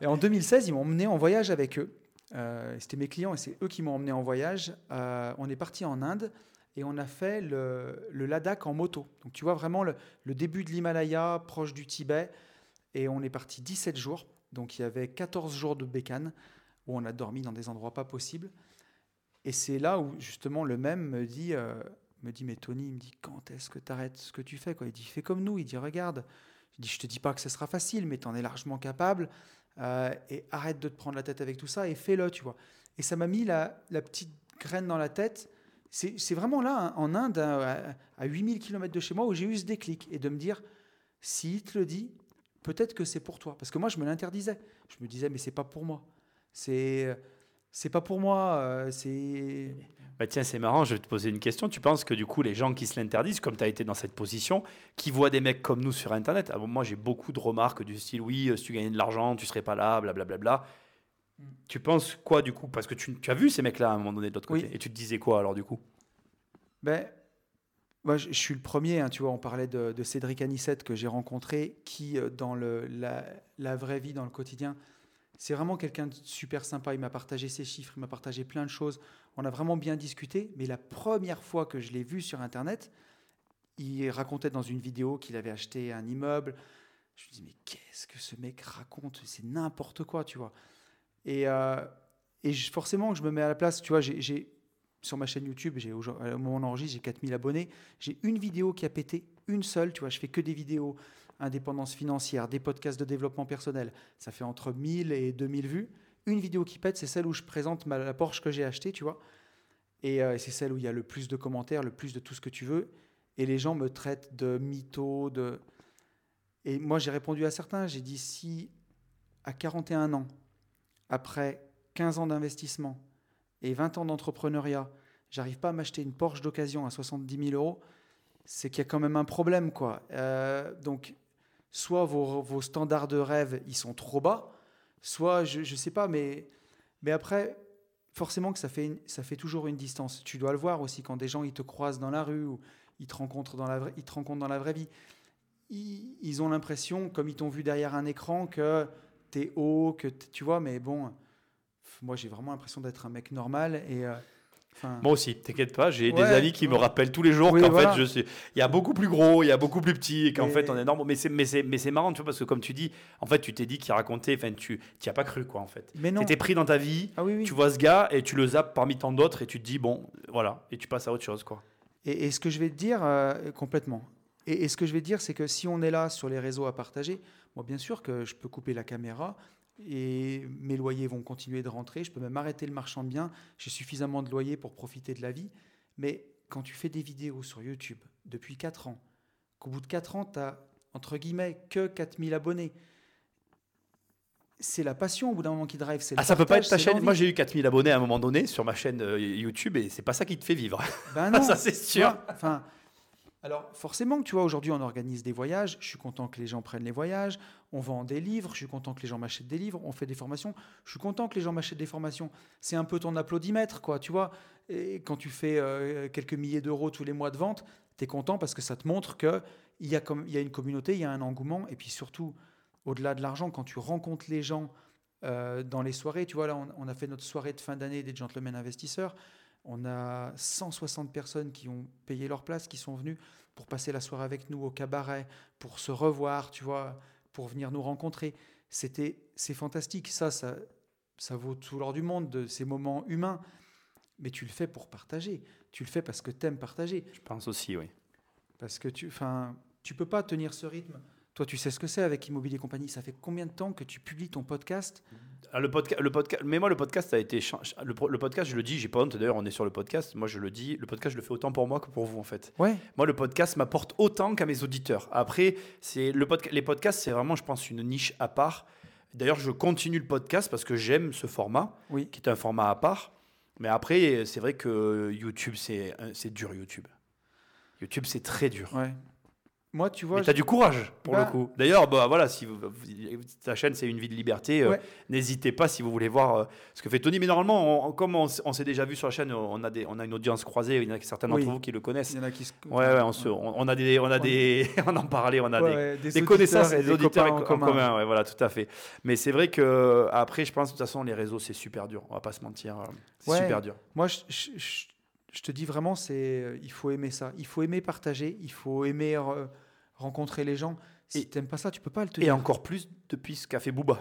Et en 2016, ils m'ont emmené en voyage avec eux. Euh, c'était mes clients et c'est eux qui m'ont emmené en voyage. Euh, on est parti en Inde et on a fait le, Ladakh en moto. Donc tu vois vraiment le, début de l'Himalaya, proche du Tibet. Et on est parti 17 jours. Donc il y avait 14 jours de bécane. où on a dormi dans des endroits pas possibles. Et c'est là où justement le même me dit, euh, me dit mais Tony, il me dit quand est-ce que tu arrêtes ce que tu fais quoi? Il dit fais comme nous. Il dit regarde. Je dis je te dis pas que ce sera facile, mais tu en es largement capable. Euh, et arrête de te prendre la tête avec tout ça et fais-le, tu vois. Et ça m'a mis la, petite graine dans la tête. C'est vraiment là, hein, en Inde, à, à 8000 km de chez moi, où j'ai eu ce déclic et de me dire s'il te le dit, peut-être que c'est pour toi. Parce que moi, je me l'interdisais. Je me disais, mais c'est pas pour moi. C'est c'est pas pour moi. Euh, c'est. Bah tiens, c'est marrant, je vais te poser une question. Tu penses que du coup, les gens qui se l'interdisent, comme tu as été dans cette position, qui voient des mecs comme nous sur Internet, ah moi j'ai beaucoup de remarques du style oui, euh, si tu gagnais de l'argent, tu serais pas là, blablabla. Bla, bla, bla. Mm. Tu penses quoi du coup? Parce que tu, tu, as vu ces mecs-là à un moment donné de l'autre côté. Et tu te disais quoi alors du coup? Ben, moi, je, suis le premier, hein, tu vois, on parlait de, de Cédric Anissette que j'ai rencontré, qui, euh, dans le, la, la, vraie vie, dans le quotidien, c'est vraiment quelqu'un de super sympa. Il m'a partagé ses chiffres, il m'a partagé plein de choses. On a vraiment bien discuté. Mais la première fois que je l'ai vu sur Internet, il racontait dans une vidéo qu'il avait acheté un immeuble. Je me dis, mais qu'est-ce que ce mec raconte? C'est n'importe quoi, tu vois. Et, euh, et forcément, je me mets à la place, tu vois, j'ai sur ma chaîne YouTube, au moment enregistre, j'ai 4000 abonnés. J'ai une vidéo qui a pété, une seule, tu vois, je fais que des vidéos indépendance financière, des podcasts de développement personnel. Ça fait entre 1000 et 2000 vues. Une vidéo qui pète, c'est celle où je présente la Porsche que j'ai achetée, tu vois. Et euh, c'est celle où il y a le plus de commentaires, le plus de tout ce que tu veux. Et les gens me traitent de mytho, de... Et moi, j'ai répondu à certains. J'ai dit, si à 41 ans, après 15 ans d'investissement, et 20 ans d'entrepreneuriat, j'arrive pas à m'acheter une Porsche d'occasion à 70 000 euros, c'est qu'il y a quand même un problème. quoi. Euh, donc, soit vos, standards de rêve, ils sont trop bas, soit, je ne sais pas, mais, mais après, forcément que ça fait, ça fait toujours une distance. Tu dois le voir aussi quand des gens ils te croisent dans la rue ou ils te rencontrent dans la, ils te rencontrent dans la vraie vie. Ils, ils ont l'impression, comme ils t'ont vu derrière un écran, que tu es haut, que tu vois, mais bon moi, j'ai vraiment l'impression d'être un mec normal et. Euh, moi aussi, t'inquiète pas, j'ai des amis qui me rappellent tous les jours qu'en fait, je suis, il y a beaucoup plus gros, il y a beaucoup plus petit, et qu'en fait, on est normal. Mais c'est, mais c'est, mais c'est marrant, tu vois, parce que comme tu dis, en fait, tu t'es dit qu'il racontait, enfin, tu, n'y as pas cru, quoi, en fait. Mais non. T'étais pris dans ta vie, ah tu vois ce gars et tu le zappes parmi tant d'autres et tu te dis bon, voilà, et tu passes à autre chose, quoi. Et, ce que je vais te dire euh, complètement. Et, et, ce que je vais dire, c'est que si on est là sur les réseaux à partager, moi, bien sûr que je peux couper la caméra et mes loyers vont continuer de rentrer. Je peux même arrêter le marchand de biens. J'ai suffisamment de loyers pour profiter de la vie. Mais quand tu fais des vidéos sur YouTube depuis 4 ans, qu'au bout de 4 ans, tu as entre guillemets que 4000 abonnés, c'est la passion au bout d'un moment qui drive. Ah, ça peut pas être ta chaîne. Moi, j'ai eu 4000 abonnés à un moment donné sur ma chaîne euh, YouTube et c'est pas ça qui te fait vivre. Ben non. ça, c'est sûr. Enfin, alors forcément, tu vois, aujourd'hui on organise des voyages, je suis content que les gens prennent les voyages, on vend des livres, je suis content que les gens m'achètent des livres, on fait des formations, je suis content que les gens m'achètent des formations. C'est un peu ton applaudimètre, quoi, tu vois. Et quand tu fais euh, quelques milliers d'euros tous les mois de vente, tu es content parce que ça te montre qu'il y, a y a une communauté, il y a un engouement, et puis surtout, au-delà de l'argent, quand tu rencontres les gens euh, dans les soirées, tu vois, on a fait notre soirée de fin d'année des gentlemen investisseurs, on a 160 personnes qui ont payé leur place, qui sont venues pour passer la soirée avec nous au cabaret, pour se revoir, tu vois, pour venir nous rencontrer. C'était, c'est fantastique. Ça, ça, ça vaut tout l'or du monde de ces moments humains. Mais tu le fais pour partager. Tu le fais parce que tu aimes partager. Je pense aussi, oui. Parce que tu, enfin, tu peux pas tenir ce rythme toi, tu sais ce que c'est avec Immobilier Compagnie. Ça fait combien de temps que tu publies ton podcast? Ah, le, podcast le podcast, mais moi, le podcast a été. Le, le podcast, je le dis, j'ai pas honte. D'ailleurs, on est sur le podcast. Moi, je le dis, le podcast, je le fais autant pour moi que pour vous, en fait. Ouais. Moi, le podcast m'apporte autant qu'à mes auditeurs. Après, c'est le les podcasts, c'est vraiment, je pense, une niche à part. D'ailleurs, je continue le podcast parce que j'aime ce format, oui. qui est un format à part. Mais après, c'est vrai que YouTube, c'est dur, YouTube. YouTube, c'est très dur. Ouais. Moi, tu vois. Tu as du courage pour le bah coup. D'ailleurs, bah, voilà, si ta chaîne c'est une vie de liberté, euh, n'hésitez pas si vous voulez voir euh, ce que fait Tony. Mais normalement, comme on, s'est déjà vu sur la chaîne, on a, des, on a une audience croisée. Il y en a certains d'entre vous qui le connaissent. Il y en a qui se... Ouais, ouais on, se, on, a des, on a des, on en parlait, on a des, des, connaissances, des, auditeurs en, commun. ouais, voilà, tout à fait. Mais c'est vrai que après, je pense de toute façon, les réseaux c'est super dur. On va pas se mentir, euh, c'est super dur. Moi, je, je te dis vraiment, c'est, euh, il faut aimer ça. Il faut aimer partager. Il faut aimer euh, rencontrer les gens. Si tu n'aimes pas ça, tu peux pas le tenir. Et encore plus depuis ce qu'a fait Booba.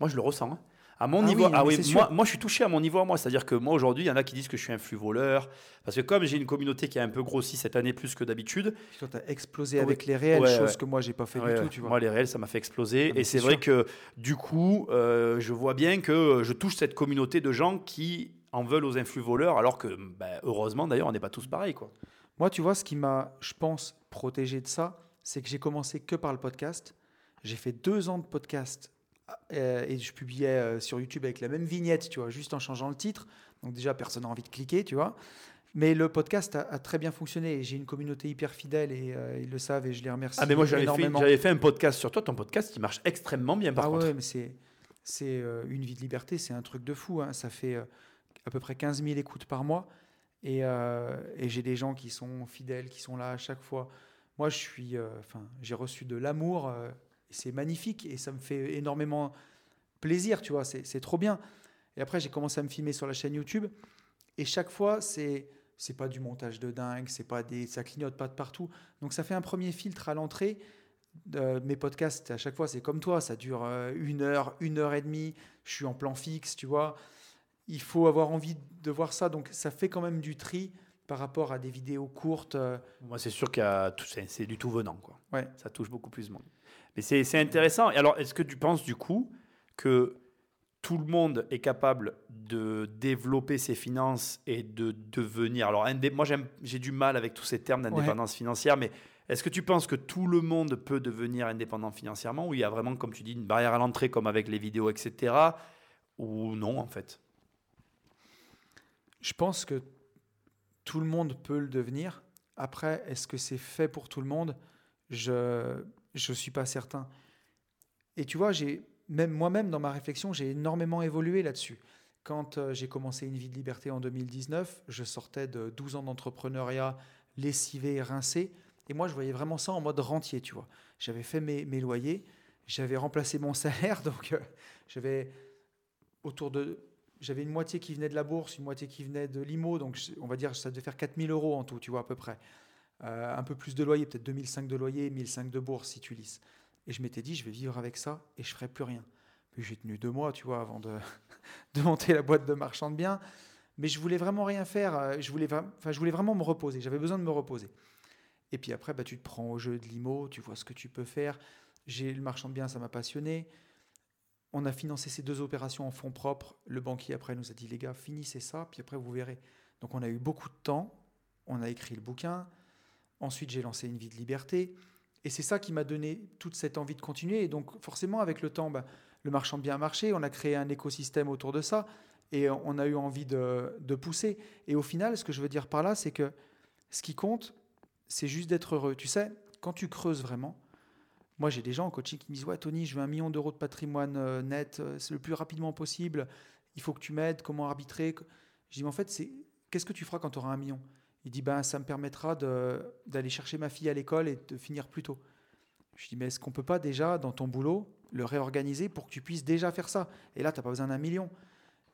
Moi, je le ressens. Hein. À mon Ah niveau, oui, ah oui, moi, moi je suis touché à mon niveau à moi. C'est-à-dire que moi aujourd'hui, il y en a qui disent que je suis un flux voleur. Parce que comme j'ai une communauté qui a un peu grossi cette année plus que d'habitude, Toi, tu as explosé avec les réels, Ouais, chose ouais. que moi, j'ai pas fait Ouais, du tout, tu vois. Moi, les réels, ça m'a fait exploser. Ah, et c'est vrai que du coup, euh, je vois bien que je touche cette communauté de gens qui en veulent aux influx voleurs, alors que, ben, heureusement d'ailleurs, on n'est pas tous pareils. Quoi. Moi, tu vois, ce qui m'a, je pense, protégé de ça, c'est que j'ai commencé que par le podcast. J'ai fait deux ans de podcast euh, et je publiais euh, sur YouTube avec la même vignette, tu vois, juste en changeant le titre. Donc déjà, personne n'a envie de cliquer, tu vois. Mais le podcast a, a très bien fonctionné j'ai une communauté hyper fidèle et euh, ils le savent et je les remercie Ah, mais moi, j'avais fait, énormément. j'avais fait un podcast sur toi. Ton podcast, il marche extrêmement bien, par ah contre. ouais, mais c'est c'est une vie de liberté, c'est un truc de fou. hein. Ça fait à peu près 15 000 écoutes par mois et, euh, et j'ai des gens qui sont fidèles, qui sont là à chaque fois. Moi, je suis, euh, j'ai reçu de l'amour euh, c'est magnifique et ça me fait énormément plaisir, tu vois. C'est trop bien. Et après, j'ai commencé à me filmer sur la chaîne YouTube et chaque fois, c'est c'est pas du montage de dingue, c'est pas des, ça clignote pas de partout. Donc ça fait un premier filtre à l'entrée. Mes podcasts, à chaque fois, c'est comme toi, ça dure une heure, une heure et demie. Je suis en plan fixe, tu vois. Il faut avoir envie de voir ça, donc ça fait quand même du tri par rapport à des vidéos courtes. euh, Moi, c'est sûr tout- c'est, c'est du tout venant. Quoi. Ouais. Ça touche beaucoup plus de monde. Mais c'est, intéressant. Et alors, est-ce que tu penses du coup que tout le monde est capable de développer ses finances et de devenir. Alors, moi, j'ai du mal avec tous ces termes d'indépendance financière, mais est-ce que tu penses que tout le monde peut devenir indépendant financièrement ou il y a vraiment, comme tu dis, une barrière à l'entrée, comme avec les vidéos, etc. Ou non, en fait? Je pense que tout le monde peut le devenir. Après, est-ce que c'est fait pour tout le monde? Je ne suis pas certain. Et tu vois, même moi-même dans ma réflexion, j'ai énormément évolué là-dessus. Quand euh, j'ai commencé une vie de liberté en 2019, je sortais de 12 ans d'entrepreneuriat lessivé, rincé. Et moi, je voyais vraiment ça en mode rentier, tu vois. J'avais fait mes, mes loyers, j'avais remplacé mon salaire, donc euh, j'avais autour de j'avais une moitié qui venait de la bourse, une moitié qui venait de l'IMO, donc on va dire ça devait faire 4000 euros en tout, tu vois, à peu près. Euh, un peu plus de loyer, peut-être 2005 de loyer, 1005 de bourse si tu lisses. Et je m'étais dit, je vais vivre avec ça et je ferai plus rien. Puis j'ai tenu deux mois, tu vois, avant de, de monter la boîte de marchand de biens. Mais je voulais vraiment rien faire. euh, Je voulais, enfin, je voulais vraiment me reposer. J'avais besoin de me reposer. Et puis après, bah, tu te prends au jeu de l'IMO, tu vois ce que tu peux faire. J'ai le marchand de biens, ça m'a passionné. On a financé ces deux opérations en fonds propres. Le banquier, après, nous a dit, les gars, finissez ça, puis après, vous verrez. Donc, on a eu beaucoup de temps. On a écrit le bouquin. Ensuite, j'ai lancé une vie de liberté. Et c'est ça qui m'a donné toute cette envie de continuer. Et donc, forcément, avec le temps, bah, le marchand de biens a marché. On a créé un écosystème autour de ça. Et on a eu envie de pousser. Et au final, ce que je veux dire par là, c'est que ce qui compte, c'est juste d'être heureux. Tu sais, quand tu creuses vraiment, moi j'ai des gens en coaching qui me disent Ouais, Tony, je veux un million d'euros de patrimoine euh, net, euh, c'est le plus rapidement possible, il faut que tu m'aides, comment arbitrer? Je dis Mais en fait, c'est qu'est-ce que tu feras quand tu auras un million? Il dit Ben, ça me permettra d'aller chercher ma fille à l'école et de finir plus tôt. Je dis Mais est-ce qu'on peut pas déjà, dans ton boulot, le réorganiser pour que tu puisses déjà faire ça? Et là, tu n'as pas besoin d'un million.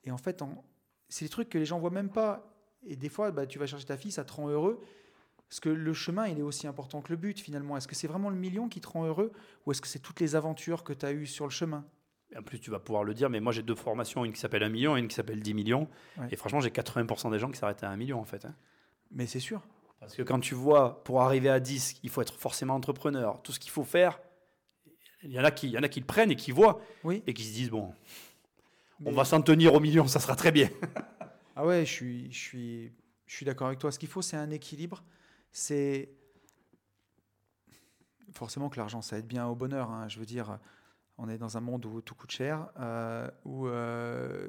Et en fait, c'est des trucs que les gens voient même pas. Et des fois, bah, tu vas chercher ta fille, ça te rend heureux. Parce que le chemin, il est aussi important que le but, finalement? Est-ce que c'est vraiment le million qui te rend heureux ou est-ce que c'est toutes les aventures que tu as eues sur le chemin? En plus, tu vas pouvoir le dire, mais moi j'ai deux formations, une qui s'appelle 1 million et une qui s'appelle 10 millions. Ouais. Et franchement, j'ai 80% des gens qui s'arrêtent à 1 million en fait. hein. Mais c'est sûr. Parce que quand tu vois, pour arriver à 10, il faut être forcément entrepreneur, tout ce qu'il faut faire, il y en a qui, il y en a qui le prennent et qui voient Oui. et qui se disent bon, on va s'en tenir au million, ça sera très bien. Ah ouais, je suis, je suis, je suis d'accord avec toi. Ce qu'il faut, c'est un équilibre. C'est forcément que l'argent, ça aide bien au bonheur. hein. Je veux dire, on est dans un monde où tout coûte cher, euh, où euh,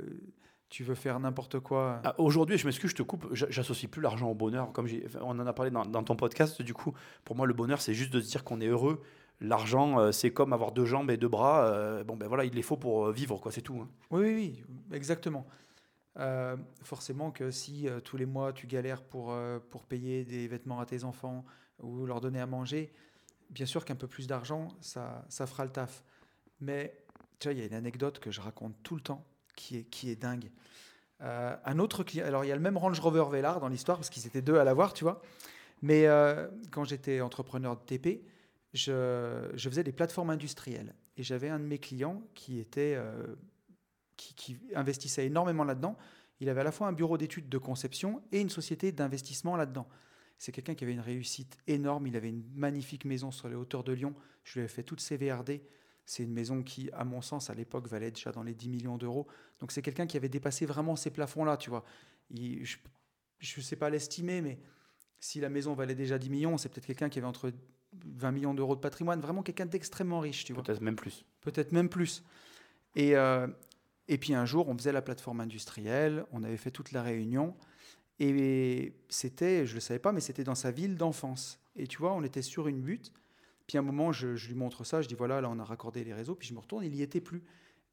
tu veux faire n'importe quoi. Ah, Aujourd'hui, je m'excuse, je te coupe, j'a- j'associe plus l'argent au bonheur. Comme on en a parlé dans, dans ton podcast, du coup, pour moi, le bonheur, c'est juste de se dire qu'on est heureux. L'argent, euh, c'est comme avoir deux jambes et deux bras. euh, bon, ben voilà, il les faut pour vivre, quoi, c'est tout. hein. Oui, oui, oui, exactement. Euh, forcément que si euh, tous les mois tu galères pour, euh, pour payer des vêtements à tes enfants ou leur donner à manger, bien sûr qu'un peu plus d'argent, ça, ça fera le taf. Mais tu vois, il y a une anecdote que je raconte tout le temps qui est, qui est dingue. Un autre client, alors il y a le même Range Rover Velar dans l'histoire parce qu'ils étaient deux à l'avoir, tu vois. Mais quand j'étais entrepreneur de TP, je, je faisais des plateformes industrielles. Et j'avais un de mes clients qui était, qui, qui investissait énormément là-dedans. Il avait à la fois un bureau d'études de conception et une société d'investissement là-dedans. C'est quelqu'un qui avait une réussite énorme. Il avait une magnifique maison sur les hauteurs de Lyon. Je lui avais fait toutes ses VRD. C'est une maison qui, à mon sens, à l'époque, valait déjà dans les 10 millions d'euros. Donc c'est quelqu'un qui avait dépassé vraiment ces plafonds-là, tu vois. Il- je ne sais pas l'estimer, mais si la maison valait déjà 10 millions, c'est peut-être quelqu'un qui avait entre 20 millions d'euros de patrimoine. Vraiment quelqu'un d'extrêmement riche, tu vois Peut-être même plus. peut-être même plus. Et, euh, et puis un jour, on faisait la plateforme industrielle, on avait fait toute la réunion, et c'était, je ne le savais pas, mais c'était dans sa ville d'enfance. Et tu vois, on était sur une butte, puis à un moment, je, lui montre ça, je dis voilà, là, on a raccordé les réseaux, puis je me retourne, il n'y était plus.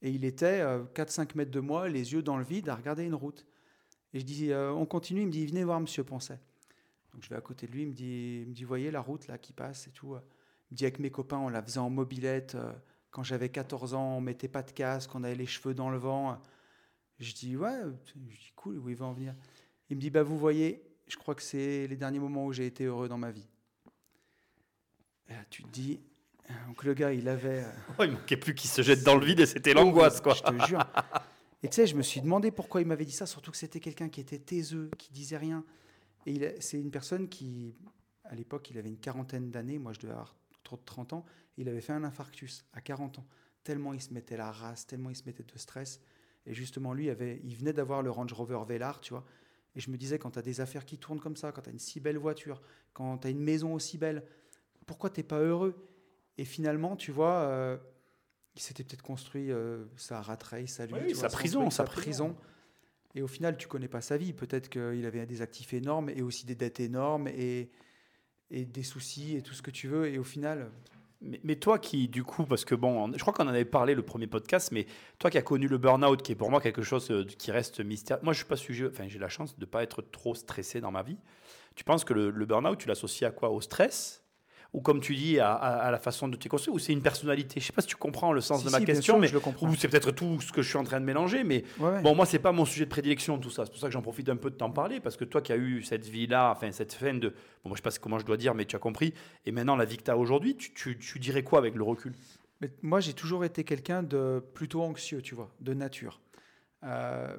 Et il était euh, 4-5 mètres de moi, les yeux dans le vide, à regarder une route. Et je dis, euh, on continue, il me dit, venez voir Monsieur Poncet. Donc je vais à côté de lui, il me dit, il me dit, voyez la route là qui passe et tout. Il me dit, avec mes copains, on la faisait en mobilette. euh, quand j'avais 14 ans, on mettait pas de casque, on avait les cheveux dans le vent. Je dis, ouais, je dis, cool, où il va en venir? Il me dit, bah vous voyez, je crois que c'est les derniers moments où j'ai été heureux dans ma vie. Et là, tu te dis, donc le gars, il avait... euh, Oh, il manquait plus qu'il se jette dans le vide et c'était l'angoisse, quoi. je te jure. Et tu sais, je me suis demandé pourquoi il m'avait dit ça, surtout que c'était quelqu'un qui était taiseux, qui disait rien. Et c'est une personne qui, à l'époque, il avait une quarantaine d'années, moi je devais avoir trop de 30 ans, il avait fait un infarctus à 40 ans. Tellement il se mettait la race, tellement il se mettait de stress. Et justement, lui, avait, il venait d'avoir le Range Rover Velar, tu vois. Et je me disais, quand tu as des affaires qui tournent comme ça, quand tu as une si belle voiture, quand tu as une maison aussi belle, pourquoi t'es pas heureux? Et finalement, tu vois, euh, il s'était peut-être construit euh, sa rat race à lui, Oui, tu sa prison, sa prison. Et au final, tu connais pas sa vie. Peut-être qu'il avait des actifs énormes et aussi des dettes énormes et, et des soucis et tout ce que tu veux. Et au final, Mais, toi qui, du coup, parce que bon, je crois qu'on en avait parlé le premier podcast, mais toi qui as connu le burn-out, qui est pour moi quelque chose euh, qui reste mystère. Moi, je suis pas sujet, enfin, j'ai la chance de ne pas être trop stressé dans ma vie. Tu penses que le, le burn-out, tu l'associes à quoi? Au stress? Ou comme tu dis, à, à- à la façon de t'es construit Ou c'est une personnalité Je sais pas si tu comprends le sens Si, de ma si, question, sûr, mais je le comprends. ou c'est peut-être tout ce que je suis en train de mélanger, mais Ouais, ouais. Bon, moi, c'est pas mon sujet de prédilection, tout ça. C'est pour ça que j'en profite un peu de t'en parler, parce que toi qui as eu cette vie-là, enfin, cette fin de. Bon, moi, je sais pas comment je dois dire, mais tu as compris. Et maintenant, la vie que tu as aujourd'hui, tu, tu- tu dirais quoi avec le recul? Mais moi, j'ai toujours été quelqu'un de plutôt anxieux, tu vois, de nature. Euh,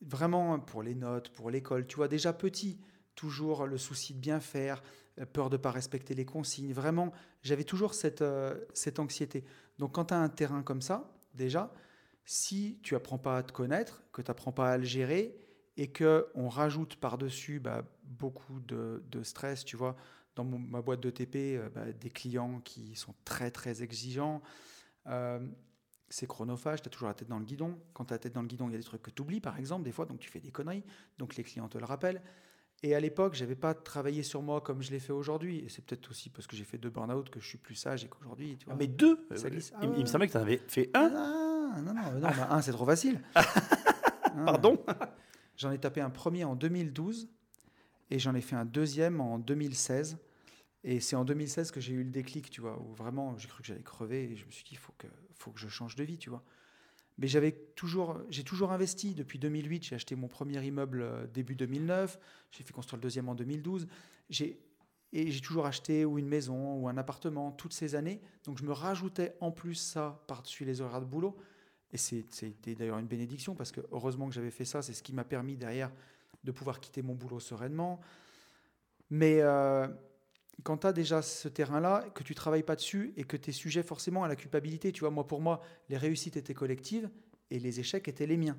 vraiment pour les notes, pour l'école, tu vois, déjà petit, toujours le souci de bien faire, peur de ne pas respecter les consignes. Vraiment, j'avais toujours cette, euh, cette anxiété. Donc, quand tu as un terrain comme ça, déjà, si tu apprends pas à te connaître, que tu apprends pas à le gérer, et que on rajoute par-dessus bah, beaucoup de, de stress, tu vois, dans ma boîte de TP, euh, bah, des clients qui sont très très exigeants. Euh, c'est chronophage, tu as toujours la tête dans le guidon. Quand tu as la tête dans le guidon, il y a des trucs que tu oublies, par exemple, des fois, donc tu fais des conneries. Donc les clients te le rappellent. Et à l'époque, j'avais pas travaillé sur moi comme je l'ai fait aujourd'hui. Et c'est peut-être aussi parce que j'ai fait deux burn-out que je suis plus sage et qu'aujourd'hui, tu vois. Ah, Mais deux Ça glisse. Il, Ah il me ouais. semblait que tu en avais fait un. Ah, non, non, non, bah, un, c'est trop facile. Ah. Pardon? J'en ai tapé un premier en 2012 et j'en ai fait un deuxième en 2016. Et c'est en 2016 que j'ai eu le déclic, tu vois, où vraiment j'ai cru que j'allais crever et je me suis dit, il faut que, faut que je change de vie, tu vois. Mais j'avais toujours, j'ai toujours investi. Depuis 2008, j'ai acheté mon premier immeuble euh, début 2009. J'ai fait construire le deuxième en 2012. J'ai, et j'ai toujours acheté ou une maison ou un appartement toutes ces années. Donc je me rajoutais en plus ça par-dessus les horaires de boulot. Et c'était d'ailleurs une bénédiction parce que heureusement que j'avais fait ça. C'est ce qui m'a permis derrière de pouvoir quitter mon boulot sereinement. Mais euh, quand tu as déjà ce terrain-là, que tu travailles pas dessus et que tu es sujet forcément à la culpabilité, tu vois, moi pour moi, les réussites étaient collectives et les échecs étaient les miens.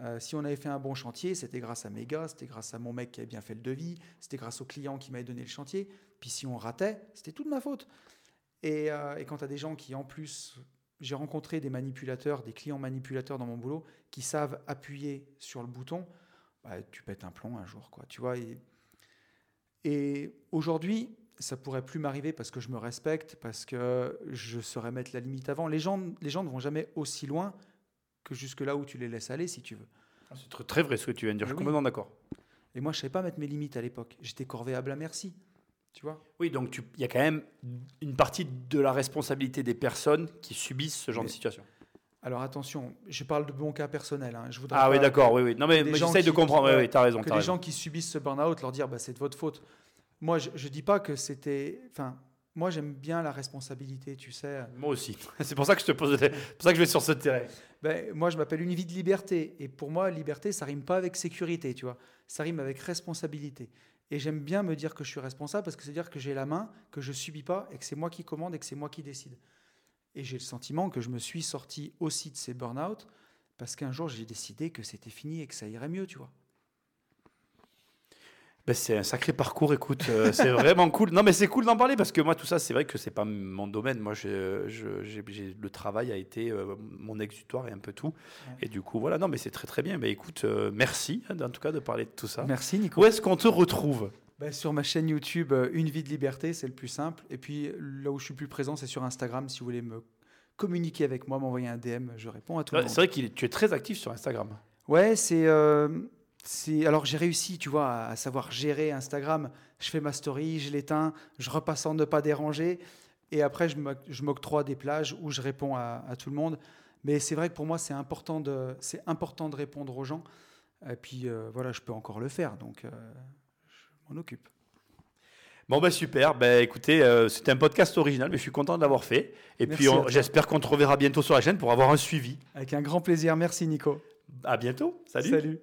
Euh, si on avait fait un bon chantier, c'était grâce à mes gars, c'était grâce à mon mec qui avait bien fait le devis, c'était grâce au client qui m'avait donné le chantier. Puis si on ratait, c'était toute ma faute. Et, euh, quand tu as des gens qui, en plus, j'ai rencontré des manipulateurs, des clients manipulateurs dans mon boulot, qui savent appuyer sur le bouton, bah, tu pètes un plomb un jour, quoi. Tu vois. Et aujourd'hui, ça pourrait plus m'arriver parce que je me respecte, parce que je saurais mettre la limite avant. Les gens, les gens ne vont jamais aussi loin que jusque là où tu les laisses aller, si tu veux. C'est tr- très vrai ce que tu viens de dire, je suis oui. complètement d'accord. Et moi, je savais pas mettre mes limites à l'époque. J'étais corvéable à merci. Tu vois Oui, donc tu- il y a quand même une partie de la responsabilité des personnes qui subissent ce genre Mais- de situation. Alors attention, je parle de mon cas personnel. hein. Je voudrais Ah oui, d'accord, oui, oui. Non, mais mais j'essaye de comprendre, qui- oui, oui, t'as raison. que les raison. gens qui subissent ce burn-out leur dire bah, c'est de votre faute. Moi, je ne dis pas que c'était. Enfin, moi, j'aime bien la responsabilité, tu sais. Moi aussi. C'est pour ça que je te pose, c'est pour ça que je vais sur ce terrain. Ben, moi, je m'appelle une vie de liberté. Et pour moi, liberté, ça rime pas avec sécurité, tu vois. Ça rime avec responsabilité. Et j'aime bien me dire que je suis responsable parce que c'est dire que j'ai la main, que je subis pas et que c'est moi qui commande et que c'est moi qui décide. Et j'ai le sentiment que je me suis sorti aussi de ces burn-out parce qu'un jour, j'ai décidé que c'était fini et que ça irait mieux, tu vois. Ben, c'est un sacré parcours, écoute, euh, c'est vraiment cool. Non, mais c'est cool d'en parler parce que moi, tout ça, c'est vrai que c'est pas mon domaine. Moi, je, je- j'ai- j'ai- le travail a été euh, mon exutoire et un peu tout. Et du coup, voilà, non, mais c'est très très bien. Mais écoute, euh, merci hein, en tout cas de parler de tout ça. Merci, Nico. Où est-ce qu'on te retrouve? Ben, sur ma chaîne YouTube, euh, Une vie de liberté, c'est le plus simple. Et puis là où je suis plus présent, c'est sur Instagram. Si vous voulez me communiquer avec moi, m'envoyer un DM, je réponds à tout le C'est monde. vrai que tu es très actif sur Instagram. Ouais, c'est. Alors j'ai réussi, tu vois, à, à savoir gérer Instagram. Je fais ma story, je l'éteins, je repasse en ne pas déranger. Et après, je m'oc- je m'octroie des plages où je réponds à, à tout le monde. Mais c'est vrai que pour moi, c'est important de, c'est important de répondre aux gens. Et puis euh, voilà, je peux encore le faire, donc euh, je m'en occupe. Bon, ben super. Ben écoutez, euh, c'était un podcast original, mais je suis content de l'avoir fait. Et Merci puis, j'espère qu'on te reverra bientôt sur la chaîne pour avoir un suivi. Avec un grand plaisir. Merci, Nico. À bientôt. Salut. Salut.